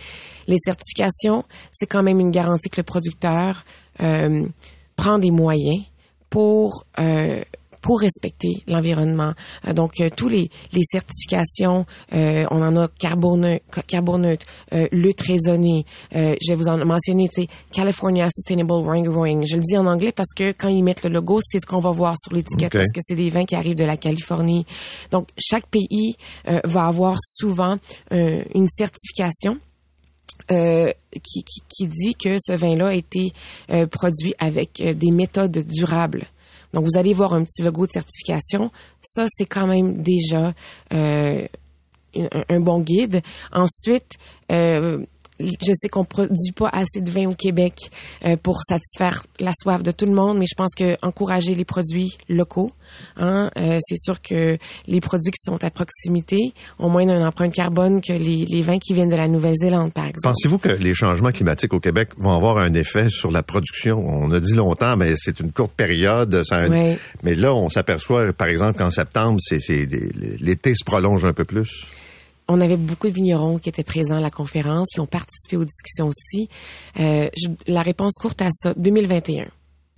les certifications, c'est quand même une garantie que le producteur euh, prend des moyens pour euh, pour respecter l'environnement. Euh, donc euh, tous les les certifications, euh, on en a carboneutre, carboneutre, euh, lutte raisonnée. Euh, je vais vous en mentionner, tu sais, California Sustainable Wine Growing. Je le dis en anglais parce que quand ils mettent le logo, c'est ce qu'on va voir sur l'étiquette parce que c'est des vins qui arrivent de la Californie. Donc chaque pays euh, va avoir souvent euh, une certification euh, qui, qui, qui dit que ce vin-là a été euh, produit avec euh, des méthodes durables. Donc, vous allez voir un petit logo de certification. Ça, c'est quand même déjà euh, un, bon guide. Ensuite, euh, je sais qu'on produit pas assez de vin au Québec euh, pour satisfaire la soif de tout le monde, mais je pense que encourager les produits locaux, hein, euh, c'est sûr que les produits qui sont à proximité ont moins une empreinte carbone que les, les vins qui viennent de la Nouvelle-Zélande, par exemple. Pensez-vous que les changements climatiques au Québec vont avoir un effet sur la production? On a dit longtemps, mais c'est une courte période. ça un- Oui. Mais là, on s'aperçoit, par exemple, qu'en septembre, c'est, l'été se prolonge un peu plus. On avait beaucoup de vignerons qui étaient présents à la conférence, qui ont participé aux discussions aussi. Euh, la réponse courte à ça, 2021.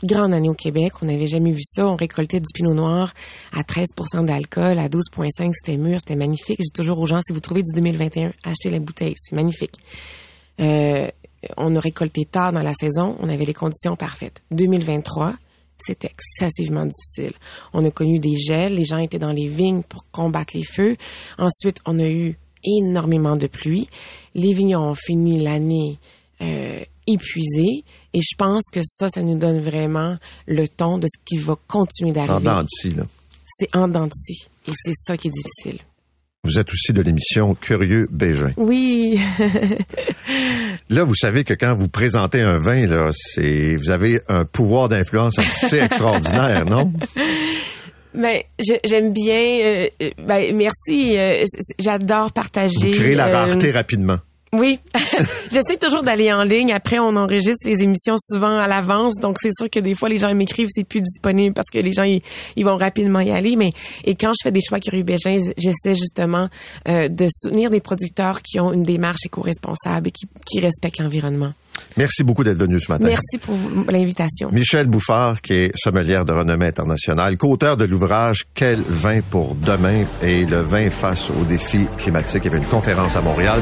Grande année au Québec, on n'avait jamais vu ça. On récoltait du pinot noir à 13% d'alcool, à 12,5 c'était mûr, c'était magnifique. Dis toujours aux gens, si vous trouvez du 2021, achetez la bouteille, c'est magnifique. Euh, on a récolté tard dans la saison, on avait les conditions parfaites. 2023, c'était excessivement difficile. On a connu des gels, les gens étaient dans les vignes pour combattre les feux. Ensuite, on a eu énormément de pluie. Les vignerons ont fini l'année euh, épuisés. Et je pense que ça, ça nous donne vraiment le ton de ce qui va continuer En d'arriver. dents de scie, là. C'est en dents de scie. Et c'est ça qui est difficile. Vous êtes aussi de l'émission Curieux Bégin. Oui. Là, vous savez que quand vous présentez un vin, là, c'est, vous avez un pouvoir d'influence assez [laughs] extraordinaire, non? Ben, j'aime bien. euh, euh, ben, merci. euh, J'adore partager. Vous créez la euh, rareté rapidement. Oui. [laughs] J'essaie toujours d'aller en ligne. Après, on enregistre les émissions souvent à l'avance. Donc, c'est sûr que des fois, les gens m'écrivent, c'est plus disponible parce que les gens, ils, ils vont rapidement y aller. Mais, et quand je fais des choix curieux Bégin, j'essaie justement euh, de soutenir des producteurs qui ont une démarche éco-responsable et qui, qui respectent l'environnement. Merci beaucoup d'être venu ce matin. Merci pour l'invitation. Michel Bouffard, qui est sommelière de renommée internationale, co-auteur de l'ouvrage Quel vin pour demain et le vin face aux défis climatiques. Il y avait une conférence à Montréal.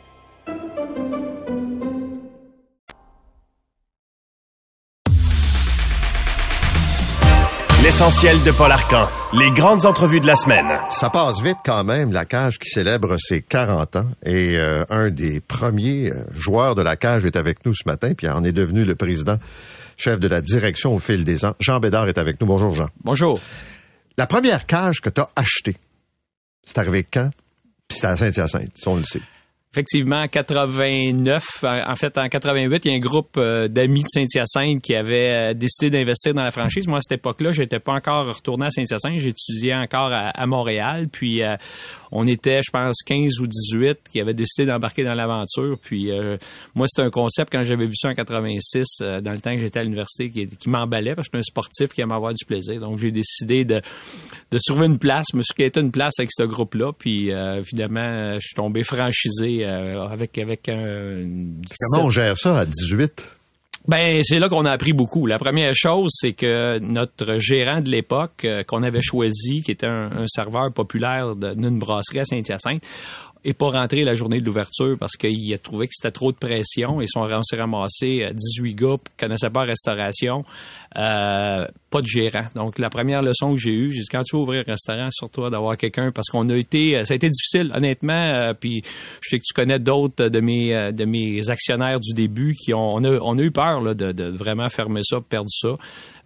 L'essentiel de Paul Arcan. Les grandes entrevues de la semaine. Ça passe vite quand même, la cage qui célèbre ses 40 ans. Et euh, un des premiers euh, joueurs de la cage est avec nous ce matin, puis en est devenu le président, chef de la direction au fil des ans. Jean Bédard est avec nous. Bonjour Jean. Bonjour. La première cage que tu as achetée, c'est arrivé quand? Puis c'était à Saint-Hyacinthe, on le sait. Effectivement, en 89, en fait, en 88, il y a un groupe euh, d'amis de Saint-Hyacinthe qui avait euh, décidé d'investir dans la franchise. Moi, à cette époque-là, j'étais pas encore retourné à Saint-Hyacinthe. J'étudiais encore à, Montréal. Puis, euh, on était, je pense, 15 ou 18 qui avaient décidé d'embarquer dans l'aventure. Puis, moi, c'était un concept, quand j'avais vu ça en 86, euh, dans le temps que j'étais à l'université, qui, qui m'emballait parce que j'étais un sportif qui aimait avoir du plaisir. Donc, j'ai décidé de, de trouver une place, me suis quitté une place avec ce groupe-là. Puis, évidemment, je suis tombé franchisé euh, avec, avec un... Comment on gère ça à 18? ben, c'est là qu'on a appris beaucoup. La première chose, c'est que notre gérant de l'époque, euh, qu'on avait choisi, qui était un, un serveur populaire d'une brasserie à Saint-Hyacinthe, est pas rentré la journée de l'ouverture parce qu'il a trouvé que c'était trop de pression et son- on s'est ramassé euh, 18 gars qui connaissaient pas la restauration, euh, pas de gérant. Donc la première leçon que j'ai eue, j'ai dit quand tu vas ouvrir un restaurant, surtout d'avoir quelqu'un parce qu'on a été, euh, ça a été difficile honnêtement. euh, puis je sais que tu connais d'autres de mes euh, de mes actionnaires du début qui ont on a, on a eu peur là, de, de vraiment fermer ça, perdre ça.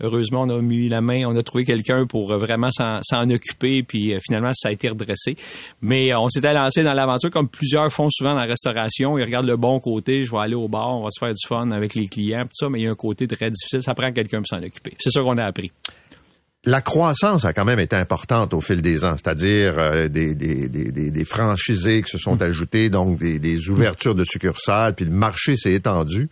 Heureusement, on a mis la main, on a trouvé quelqu'un pour vraiment s'en occuper, puis finalement, ça a été redressé. Mais on s'était lancé dans l'aventure comme plusieurs font souvent dans la restauration. Ils regardent le bon côté, je vais aller au bar, on va se faire du fun avec les clients, tout ça, mais il y a un côté très difficile, ça prend quelqu'un pour s'en occuper. C'est ça qu'on a appris. La croissance a quand même été importante au fil des ans, c'est-à-dire euh, des, des, des, des, des franchisés qui se sont ajoutés, donc des, des ouvertures de succursales, puis le marché s'est étendu.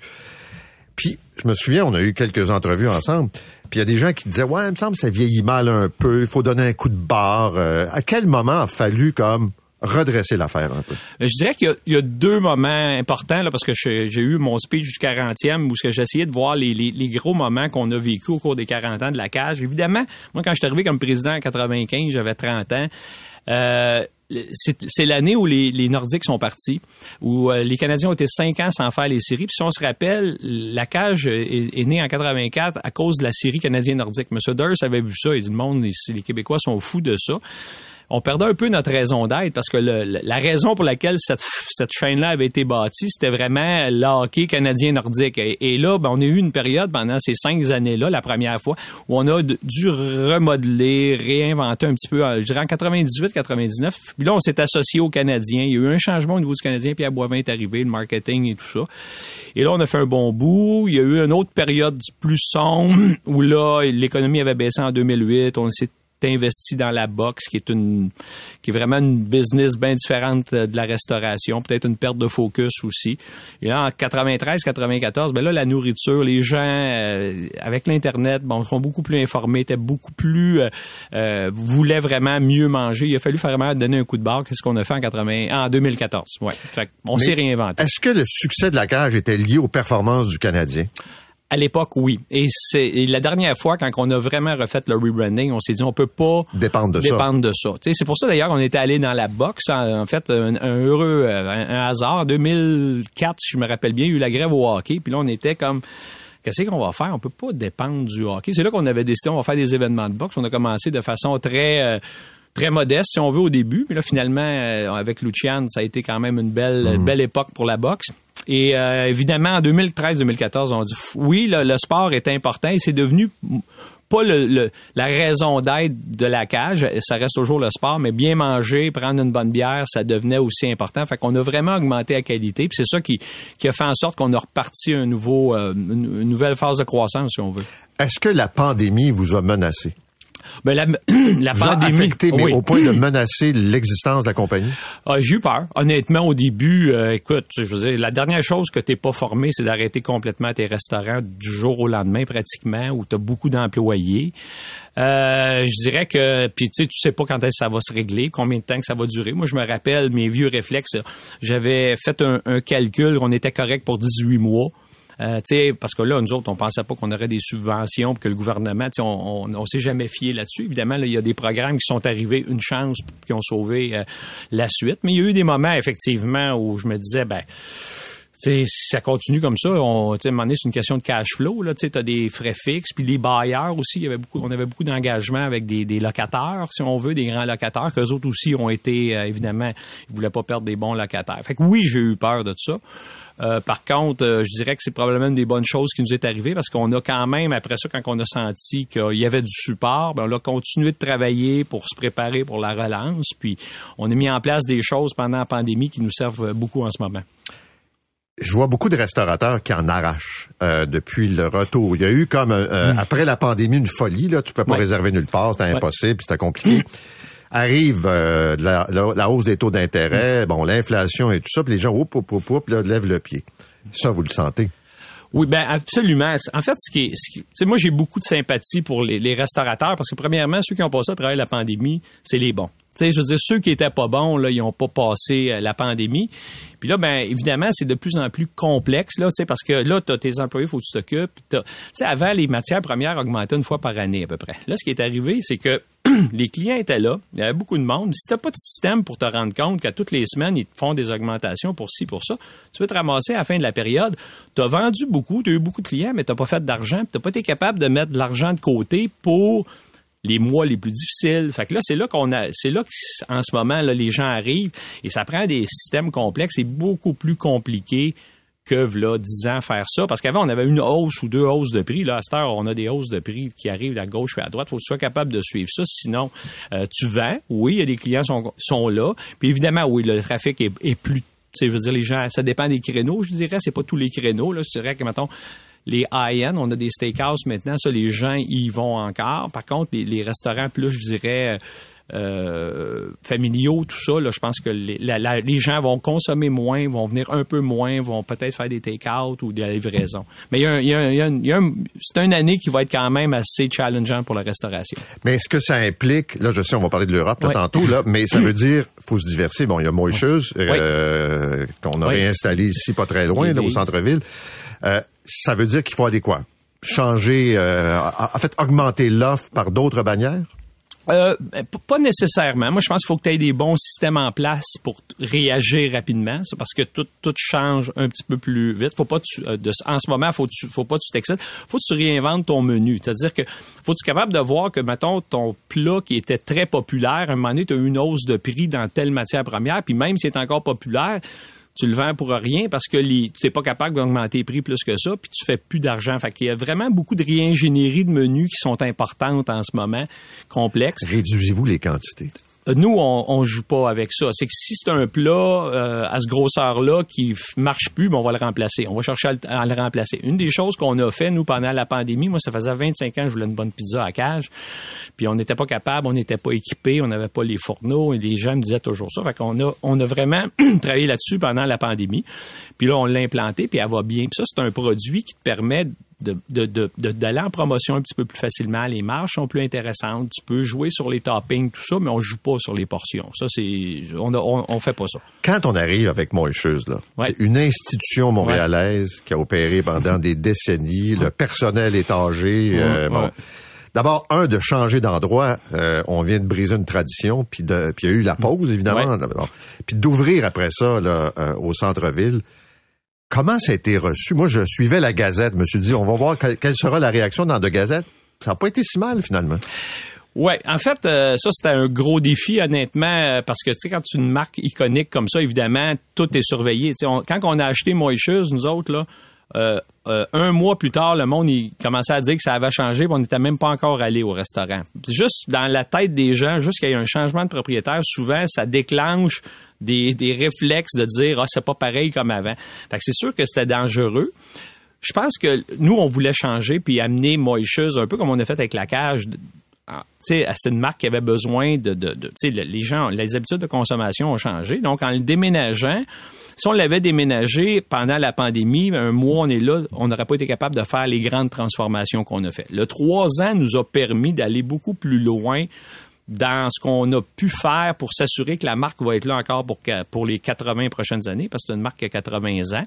Puis, je me souviens, on a eu quelques entrevues ensemble, Puis il y a des gens qui disaient, ouais, il me semble que ça vieillit mal un peu, il faut donner un coup de barre. Euh, à quel moment a fallu comme redresser l'affaire un peu? Euh, Je dirais qu'il y a- deux moments importants, là, parce que j'ai eu mon speech du 40e où essayé de voir les, gros moments qu'on a vécu au cours des 40 ans de la cage. Évidemment, moi, quand je suis arrivé comme président en 95, j'avais 30 ans. Euh, c'est l'année où les, Nordiques sont partis, où euh, les Canadiens ont été cinq ans sans faire les séries. Puis si on se rappelle, la cage est, née en 84 à cause de la série canadien-nordique. Monsieur Durst avait vu ça. Il dit, le monde, les Québécois sont fous de ça on perdait un peu notre raison d'être parce que la raison pour laquelle cette, chaîne-là avait été bâtie, c'était vraiment le hockey canadien-nordique. Et, là, ben, on a eu une période pendant ces cinq années-là, la première fois, où on a dû remodeler, réinventer un petit peu, euh, je dirais en 98-99. Puis là, on s'est associé aux Canadiens. Il y a eu un changement au niveau du Canadien, puis à Boivin est arrivé, le marketing et tout ça. Et là, on a fait un bon bout. Il y a eu une autre période plus sombre où là, l'économie avait baissé en 2008. On s'est investi dans la boxe, qui est une, qui est vraiment une business bien différente euh, de la restauration, peut-être une perte de focus aussi. Et là, en 93, 94, ben là, la nourriture, les gens, euh, avec l'Internet, bon, sont beaucoup plus informés, étaient beaucoup plus, euh, voulaient vraiment mieux manger. Il a fallu vraiment donner un coup de barre. Qu'est-ce qu'on a fait en 80, en 2014. Ouais. Fait on s'est réinventé. Est-ce que le succès de la cage était lié aux performances du Canadien? À l'époque, oui. Et c'est la dernière fois, quand on a vraiment refait le rebranding, on s'est dit on peut pas Dépendre de ça. de c'est pour ça d'ailleurs qu'on était allé dans la boxe. En, fait, un, un heureux euh, un, un hasard. En 2004, si je me rappelle bien, il y a eu la grève au hockey. Puis là, on était comme Qu'est-ce qu'on va faire? On peut pas dépendre du hockey. C'est là qu'on avait décidé, on va faire des événements de boxe. On a commencé de façon très, euh, très modeste, si on veut, au début. Mais là, finalement, euh, avec Lucian, ça a été quand même une belle, une belle époque pour la boxe. Et euh, évidemment, en 2013-2014, on dit oui, le, sport est important et c'est devenu pas la raison d'être de la cage. Ça reste toujours le sport, mais bien manger, prendre une bonne bière, ça devenait aussi important. Fait qu'on a vraiment augmenté la qualité. Puis c'est ça qui, a fait en sorte qu'on a reparti un nouveau, euh, une nouvelle phase de croissance, si on veut. Est-ce que la pandémie vous a menacé? Ben, la, [clears throat] la pandémie. affecté, mais oui. au point de [clears throat] menacer l'existence de la compagnie? Ah, j'ai eu peur. Honnêtement, au début, euh, écoute, je veux dire, la dernière chose que t'es pas formé, c'est d'arrêter complètement tes restaurants du jour au lendemain, pratiquement, où t'as beaucoup d'employés. Euh, je dirais que, puis tu sais, tu sais pas quand est-ce que ça va se régler, combien de temps que ça va durer. Moi, je me rappelle mes vieux réflexes. J'avais fait un, un calcul, on était correct pour 18 mois. Euh, parce que là, nous autres, on pensait pas qu'on aurait des subventions, que le gouvernement, on, on, on s'est jamais fié là-dessus. Évidemment, là, il y a des programmes qui sont arrivés, une chance, qui ont sauvé euh, la suite. Mais il y a eu des moments, effectivement, où je me disais, ben, si ça continue comme ça, on, à un moment c'est une question de cash flow. Tu as des frais fixes, puis les bailleurs aussi. Y avait beaucoup, on avait beaucoup d'engagement avec des, des locataires, si on veut, des grands locataires, qu'eux autres aussi ont été, euh, évidemment, ils voulaient pas perdre des bons locataires. Fait que oui, j'ai eu peur de ça. Euh, par contre, euh, je dirais que c'est probablement une des bonnes choses qui nous est arrivée parce qu'on a quand même, après ça, quand on a senti qu'il y avait du support, ben, on a continué de travailler pour se préparer pour la relance. Puis, on a mis en place des choses pendant la pandémie qui nous servent beaucoup en ce moment. Je vois beaucoup de restaurateurs qui en arrachent euh, depuis le retour. Il y a eu comme un- un- après la pandémie une folie là, tu peux pas Ouais. réserver nulle part, c'était Ouais. impossible, puis c'était compliqué. Arrive euh, la, la- la hausse des taux d'intérêt, bon l'inflation et tout ça, puis les gens oup oup oup oup là, lèvent le pied. Ça vous le sentez? Oui, ben absolument. En fait, ce qui est, ce qui- moi j'ai beaucoup de sympathie pour les, les restaurateurs parce que premièrement, ceux qui ont passé à travers la pandémie, c'est les bons. Tu sais, je veux dire, ceux qui étaient pas bons, là, ils ont pas passé euh, la pandémie. Puis là, ben évidemment, c'est de plus en plus complexe, là, tu parce que là, t'as tes employés, faut que tu t'occupes. Tu sais, avant, les matières premières augmentaient une fois par année à peu près. Là, ce qui est arrivé, c'est que [clears throat] les clients étaient là, il y avait beaucoup de monde. Si t'as pas de système pour te rendre compte qu'à toutes les semaines, ils te font des augmentations pour ci, pour ça, tu vas te ramasser à la fin de la période. Tu as vendu beaucoup, tu as eu beaucoup de clients, mais tu pas fait d'argent, tu n'as pas été capable de mettre de l'argent de côté pour les mois les plus difficiles. Fait que là, c'est là qu'on a, c'est là qu'en ce moment, là, les gens arrivent et ça prend des systèmes complexes. C'est beaucoup plus compliqué que, là, 10 ans faire ça. Parce qu'avant, on avait une hausse ou deux hausses de prix. Là, à cette heure, on a des hausses de prix qui arrivent à gauche et à droite. Faut que tu sois capable de suivre ça. Sinon, euh, tu vends. Oui, des clients sont, sont là. Puis évidemment, oui, le trafic est, plus, je veux dire, les gens, ça dépend des créneaux, je dirais. C'est pas tous les créneaux, là. Je dirais que, mettons, les high-end, on a des steakhouse maintenant, ça, les gens y vont encore. Par contre, les, les restaurants plus, je dirais, euh, familiaux, tout ça, là, je pense que les, la- la- les gens vont consommer moins, vont venir un peu moins, vont peut-être faire des take-out ou des livraisons. Mais il y a un- il y a un- il y a un- il y a un- c'est une année qui va être quand même assez challengeant pour la restauration. Mais est-ce que ça implique, là je sais on va parler de l'Europe tantôt, là, mais ça veut dire faut se diversifier. Bon, il y a Moïcheuse euh, qu'on a Oui. réinstallé ici pas très loin, là, au centre-ville. Euh, ça veut dire qu'il faut aller quoi? Changer, euh, en fait, augmenter l'offre par d'autres bannières? Euh, p- pas nécessairement. Moi, je pense qu'il faut que tu aies des bons systèmes en place pour réagir rapidement. C'est parce que tout, tout change un petit peu plus vite. Faut pas tu- euh, de, en ce moment, faut, tu, faut pas que tu t'excites. Faut que tu réinventes ton menu. C'est-à-dire que faut que tu capable de voir que, mettons, ton plat qui était très populaire, à un moment donné, tu as eu une hausse de prix dans telle matière première, puis même s'il est encore populaire, tu le vends pour rien parce que tu n'es pas capable d'augmenter les prix plus que ça, puis tu fais plus d'argent. Fait qu'il y a vraiment beaucoup de réingénierie de menus qui sont importantes en ce moment, complexes. Réduisez-vous les quantités. Nous, on, on joue pas avec ça. C'est que si c'est un plat euh, à ce grosseur-là qui marche plus, ben on va le remplacer. On va chercher à le, remplacer. Une des choses qu'on a fait, nous, pendant la pandémie, moi, ça faisait 25 ans je voulais une bonne pizza à cage, puis on n'était pas capable, on n'était pas équipé, on n'avait pas les fourneaux, et les gens me disaient toujours ça. Fait qu'on a, on a vraiment [clears throat] travaillé là-dessus pendant la pandémie. Puis là, on l'a implanté, puis elle va bien. Puis ça, c'est un produit qui te permet de, de, de, de- d'aller en promotion un petit peu plus facilement. Les marges sont plus intéressantes. Tu peux jouer sur les toppings, tout ça, mais on joue pas sur les portions. Ça, c'est, on, a- on, on fait pas ça. Quand on arrive avec Moïcheuse, là, Ouais. c'est une institution montréalaise qui a opéré pendant des décennies, le personnel est âgé. euh, bon. D'abord, un, de changer d'endroit. euh, on vient de briser une tradition, puis il y a eu la pause, évidemment. Puis d'ouvrir après ça là, euh, au centre-ville. Comment ça a été reçu? Moi, je suivais la Gazette. Je me suis dit, on va voir quelle, sera la réaction dans de Gazette. Ça n'a pas été si mal, finalement. Ouais, en fait, euh, ça c'était un gros défi honnêtement euh, parce que tu sais quand tu une marque iconique comme ça, évidemment, tout est surveillé. Quand on a acheté Moïcheuse, nous autres là, euh, euh, un mois plus tard, le monde il commençait à dire que ça avait changé, on n'était même pas encore allé au restaurant. Juste dans la tête des gens, juste qu'il y ait un changement de propriétaire, souvent ça déclenche des, réflexes de dire ah c'est pas pareil comme avant. Fait que c'est sûr que c'était dangereux. Je pense que nous, on voulait changer puis amener Moïcheuse un peu comme on a fait avec la cage. sais, c'est une marque qui avait besoin de, de, de- les gens, les habitudes de consommation ont changé. Donc, en le déménageant, si on l'avait déménagé pendant la pandémie, un mois, on est là, on n'aurait pas été capable de faire les grandes transformations qu'on a fait. Le trois ans nous a permis d'aller beaucoup plus loin dans ce qu'on a pu faire pour s'assurer que la marque va être là encore pour, pour les 80 prochaines années, parce que c'est une marque qui a 80 ans.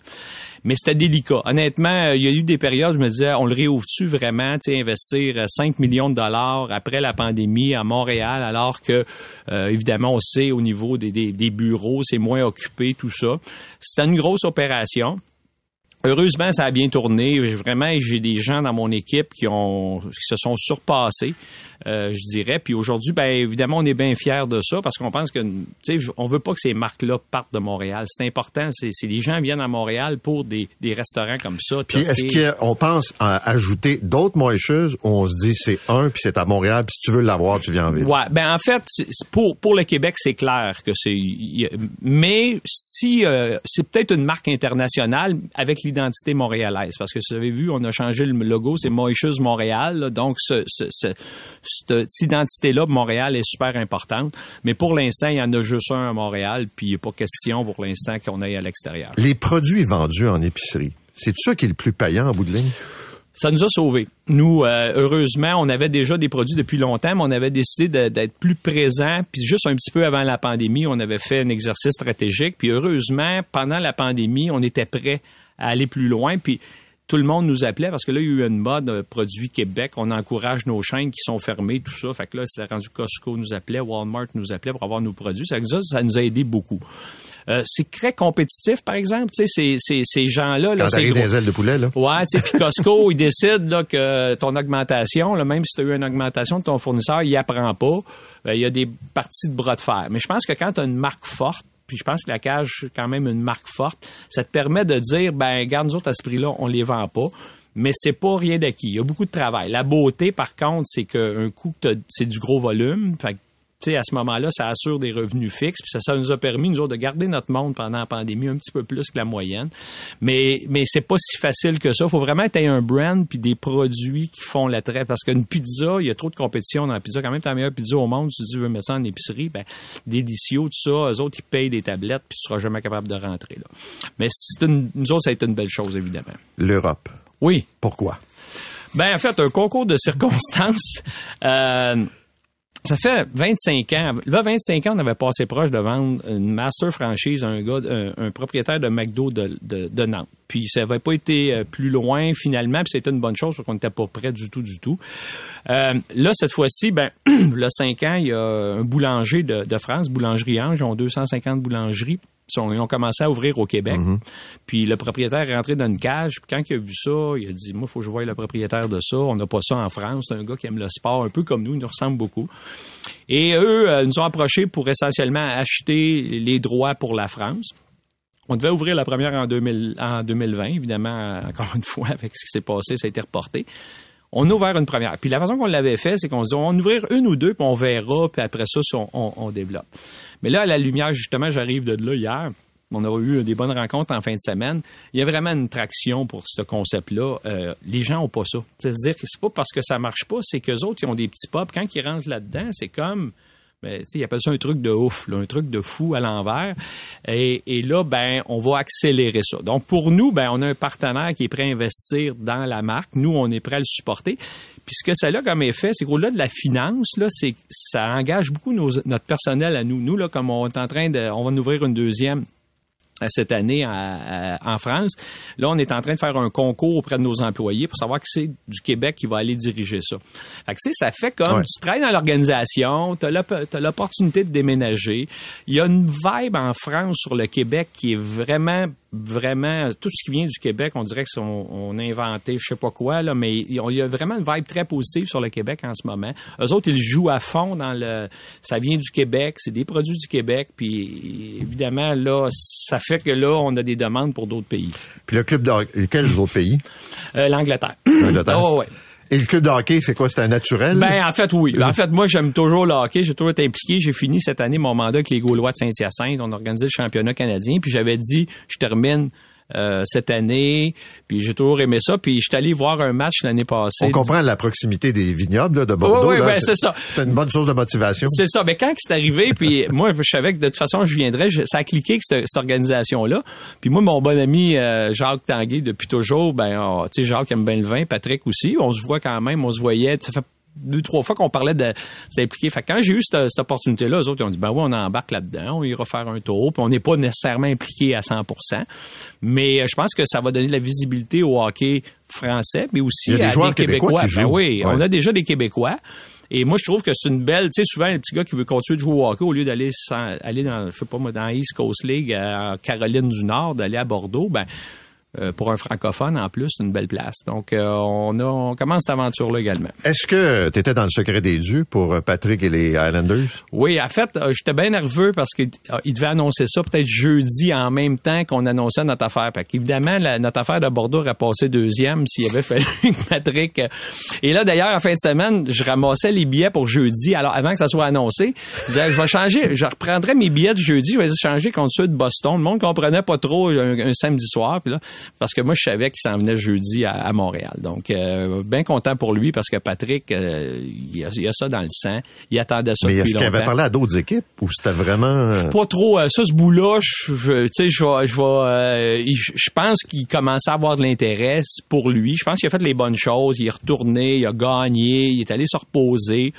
Mais c'était délicat. Honnêtement, euh, il y a eu des périodes où je me disais, on le réouvre-tu vraiment, tu investir euh, 5 millions de dollars après la pandémie à Montréal, alors que, euh, évidemment, on sait au niveau des, des, des bureaux, c'est moins occupé, tout ça. C'était une grosse opération. Heureusement, ça a bien tourné. Vraiment, j'ai des gens dans mon équipe qui ont qui se sont surpassés, euh, je dirais. Puis aujourd'hui, ben évidemment, on est bien fiers de ça parce qu'on pense que, tu sais, on veut pas que ces marques-là partent de Montréal. C'est important. C'est c'est les gens viennent à Montréal pour des, des restaurants comme ça. Puis est-ce qu'on pense à ajouter d'autres Moïcheuses ou on se dit c'est un, puis c'est à Montréal, puis si tu veux l'avoir, tu viens en ville? Ouais, ben en fait, pour pour le Québec, c'est clair que c'est. Mais si euh, c'est peut-être une marque internationale avec l'identité montréalaise, parce que vous avez vu, on a changé le logo, c'est Moïcheuse Montréal, là. donc ce, ce- ce- cette identité-là, Montréal est super importante. Mais pour l'instant, il y en a juste un à Montréal, puis il n'y a pas question pour l'instant qu'on aille à l'extérieur. Les produits vendus en épicerie, c'est ça qui est le plus payant en bout de ligne? Ça nous a sauvés. Nous, euh, heureusement, on avait déjà des produits depuis longtemps, mais on avait décidé de- d'être plus présents. Puis juste un petit peu avant la pandémie, on avait fait un exercice stratégique. Puis heureusement, pendant la pandémie, on était prêt à aller plus loin. Puis tout le monde nous appelait parce que là, il y a eu une mode euh, produit Québec. On encourage nos chaînes qui sont fermées, tout ça. Fait que là, c'est rendu Costco nous appelait, Walmart nous appelait pour avoir nos produits. Ça, nous a- ça nous a aidé beaucoup. Euh, c'est très compétitif, par exemple. Tu sais, ces, ces, gens-là, là, c'est des ailes de poulet, là. Ouais, tu sais, puis [laughs] Costco, il décide là, que ton augmentation, là, même si tu as eu une augmentation de ton fournisseur, il apprend pas. Ben, Il y a des parties de bras de fer. Mais je pense que quand tu as une marque forte, puis je pense que la cage, c'est quand même une marque forte, ça te permet de dire, ben, garde nous autres à ce prix-là, on les vend pas. Mais c'est pas rien d'acquis. Il y a beaucoup de travail. La beauté, par contre, c'est qu'un coup, c'est du gros volume. À ce moment-là, ça assure des revenus fixes. Puis ça, ça nous a permis, nous autres, de garder notre monde pendant la pandémie un petit peu plus que la moyenne. Mais, mais c'est pas si facile que ça. Il faut vraiment être un brand puis des produits qui font l'attrait. Parce qu'une pizza, il y a trop de compétition dans la pizza. Quand même, la meilleure pizza au monde. Si tu veux mettre ça en épicerie, ben, délicieux, tout ça. Eux autres, ils payent des tablettes puis tu seras jamais capable de rentrer, là. Mais une, nous autres, ça a été une belle chose, évidemment. L'Europe. Oui. Pourquoi? Ben, en fait, un concours de circonstances. Euh, ça fait 25 ans. Là, 25 ans, on avait passé proche de vendre une master franchise à un gars, un, propriétaire de McDo de, Nantes. Puis ça n'avait pas été euh, plus loin finalement, puis c'était une bonne chose parce qu'on n'était pas prêt du tout, du tout. Euh, là, cette fois-ci, ben, [clears throat] là, 5 ans, il y a un boulanger de, de France, Boulangerie Ange, ils ont 250 boulangeries. Ils ont, ils ont commencé à ouvrir au Québec. Puis le propriétaire est rentré dans une cage. Puis quand il a vu ça, il a dit Moi, il faut que je voie le propriétaire de ça. On n'a pas ça en France. C'est un gars qui aime le sport, un peu comme nous. Il nous ressemble beaucoup. Et eux euh, nous ont approchés pour essentiellement acheter les droits pour la France. On devait ouvrir la première en, 2000, en 2020, évidemment, [laughs] encore une fois, avec ce qui s'est passé, ça a été reporté. On a ouvert une première. Puis la façon qu'on l'avait fait, c'est qu'on se dit, on va ouvrir une ou deux, puis on verra, puis après ça, on, développe. Mais là, à la lumière, justement, j'arrive de là hier. On a eu des bonnes rencontres en fin de semaine. Il y a vraiment une traction pour ce concept-là. Euh, les gens ont pas ça. C'est-à-dire que c'est pas parce que ça marche pas, c'est qu'eux autres, ils ont des petits pubs. Quand ils rentrent là-dedans, c'est comme ben, tu sais, ils appellent ça un truc de ouf, un truc de fou à l'envers. Et, et là, ben, on va accélérer ça. Donc, pour nous, ben, on a un partenaire qui est prêt à investir dans la marque. Nous, on est prêt à le supporter. Puis ce que ça a comme effet, c'est qu'au-delà de la finance, là, c'est ça engage beaucoup notre personnel à nous. Nous, comme on est en train de, on va en ouvrir une deuxième cette année à- à- en France. Là, on est en train de faire un concours auprès de nos employés pour savoir que c'est du Québec qui va aller diriger ça. Fait que, ça fait comme Ouais. tu travailles dans l'organisation, tu as l'opportunité de déménager. Il y a une vibe en France sur le Québec qui est vraiment vraiment tout ce qui vient du Québec, on dirait qu'on on a inventé je sais pas quoi là, mais il y a vraiment une vibe très positive sur le Québec en ce moment. Eux autres ils jouent à fond dans le ça vient du Québec, c'est des produits du Québec puis évidemment là ça fait que là on a des demandes pour d'autres pays. Puis le club de quels autres pays? Euh, L'Angleterre. L'Angleterre. Ouais, ouais. Et le club de hockey, c'est quoi? C'est un naturel? Ben, en fait, oui. En fait, moi, j'aime toujours le hockey. J'ai toujours été impliqué. J'ai fini cette année mon mandat avec les Gaulois de Saint-Hyacinthe. On a organisé le championnat canadien. Puis j'avais dit, je termine euh, cette année. Puis j'ai toujours aimé ça. Puis je suis allé voir un match l'année passée. On comprend la proximité des vignobles là, de Bordeaux. Oui, oui, ben, c'est ça. C'est une bonne source de motivation. C'est ça. Mais quand c'est arrivé, [laughs] puis moi, je savais que de toute façon, je viendrais. je- ça a cliqué que cette, cette organisation-là. Puis moi, mon bon ami euh, Jacques Tanguay, depuis toujours, ben, oh, tu sais, Jacques aime bien le vin, Patrick aussi. On se voit quand même, on se voyait. Ça fait deux, trois fois qu'on parlait de s'impliquer. Fait que quand j'ai eu cette, cette opportunité-là, eux autres, ils ont dit, ben oui, on embarque là-dedans, on ira faire un tour, puis on n'est pas nécessairement impliqué à 100% Mais euh, je pense que ça va donner de la visibilité au hockey français, mais aussi à joueurs des québécois Québécois. Ben oui, Ouais. on a déjà des Québécois. Et moi, je trouve que c'est une belle, tu sais, souvent, le petit gars qui veut continuer de jouer au hockey, au lieu d'aller aller dans, je sais pas moi, dans East Coast League, à Caroline du Nord, d'aller à Bordeaux, ben, euh, pour un francophone, en plus, une belle place. Donc, euh, on, a, on commence cette aventure-là également. Est-ce que tu étais dans le secret des dieux pour euh, Patrick et les Highlanders? Oui, en fait, euh, j'étais bien nerveux parce qu'il devait annoncer ça peut-être jeudi en même temps qu'on annonçait notre affaire. Fait qu'évidemment, la- notre affaire de Bordeaux aurait passé deuxième s'il avait [laughs] fallu que Patrick... Et là, d'ailleurs, en fin de semaine, je ramassais les billets pour jeudi. Alors, avant que ça soit annoncé, je disais, je vais changer, je reprendrai mes billets de jeudi, je vais les changer contre ceux de Boston. Le monde comprenait pas trop un, un samedi soir. Puis là, parce que moi, je savais qu'il s'en venait jeudi à, à Montréal. Donc, euh, bien content pour lui parce que Patrick, euh, il, a, il a ça dans le sang. Il attendait ça Mais est-ce qu'il avait parlé à d'autres équipes ou c'était vraiment... euh, pas trop euh, ça ce bout là je je- je je euh, je je pense qu'il commençait à avoir de l'intérêt pour lui. Je pense qu'il a fait les bonnes choses. Il est retourné il a gagné il est allé se reposer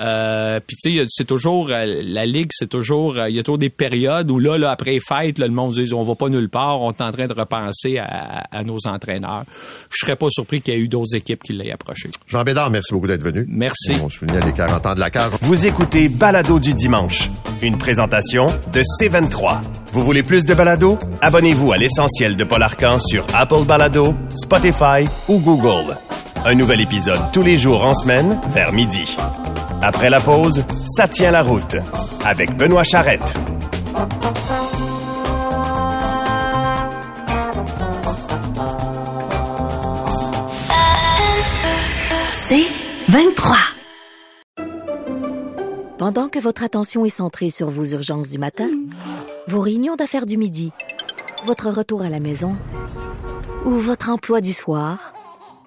euh, puis tu sais c'est toujours euh, la ligue c'est toujours euh, il y a toujours des périodes où là là après les fêtes là, le monde dit on va pas nulle part on est en train de repenser à, à nos entraîneurs je serais pas surpris qu'il y ait eu d'autres équipes qui l'aient approché Jean Bédard, merci beaucoup d'être venu. Merci. On soulignait les 40 ans de la cage. Vous écoutez Balado du dimanche, une présentation de C23. Vous voulez plus de balado? Abonnez-vous à l'essentiel de Paul Arcan sur Apple Balado, Spotify ou Google. Un nouvel épisode tous les jours en semaine vers midi. Après la pause, ça tient la route avec Benoît Charrette. C'est 23. Pendant que votre attention est centrée sur vos urgences du matin, vos réunions d'affaires du midi, votre retour à la maison ou votre emploi du soir,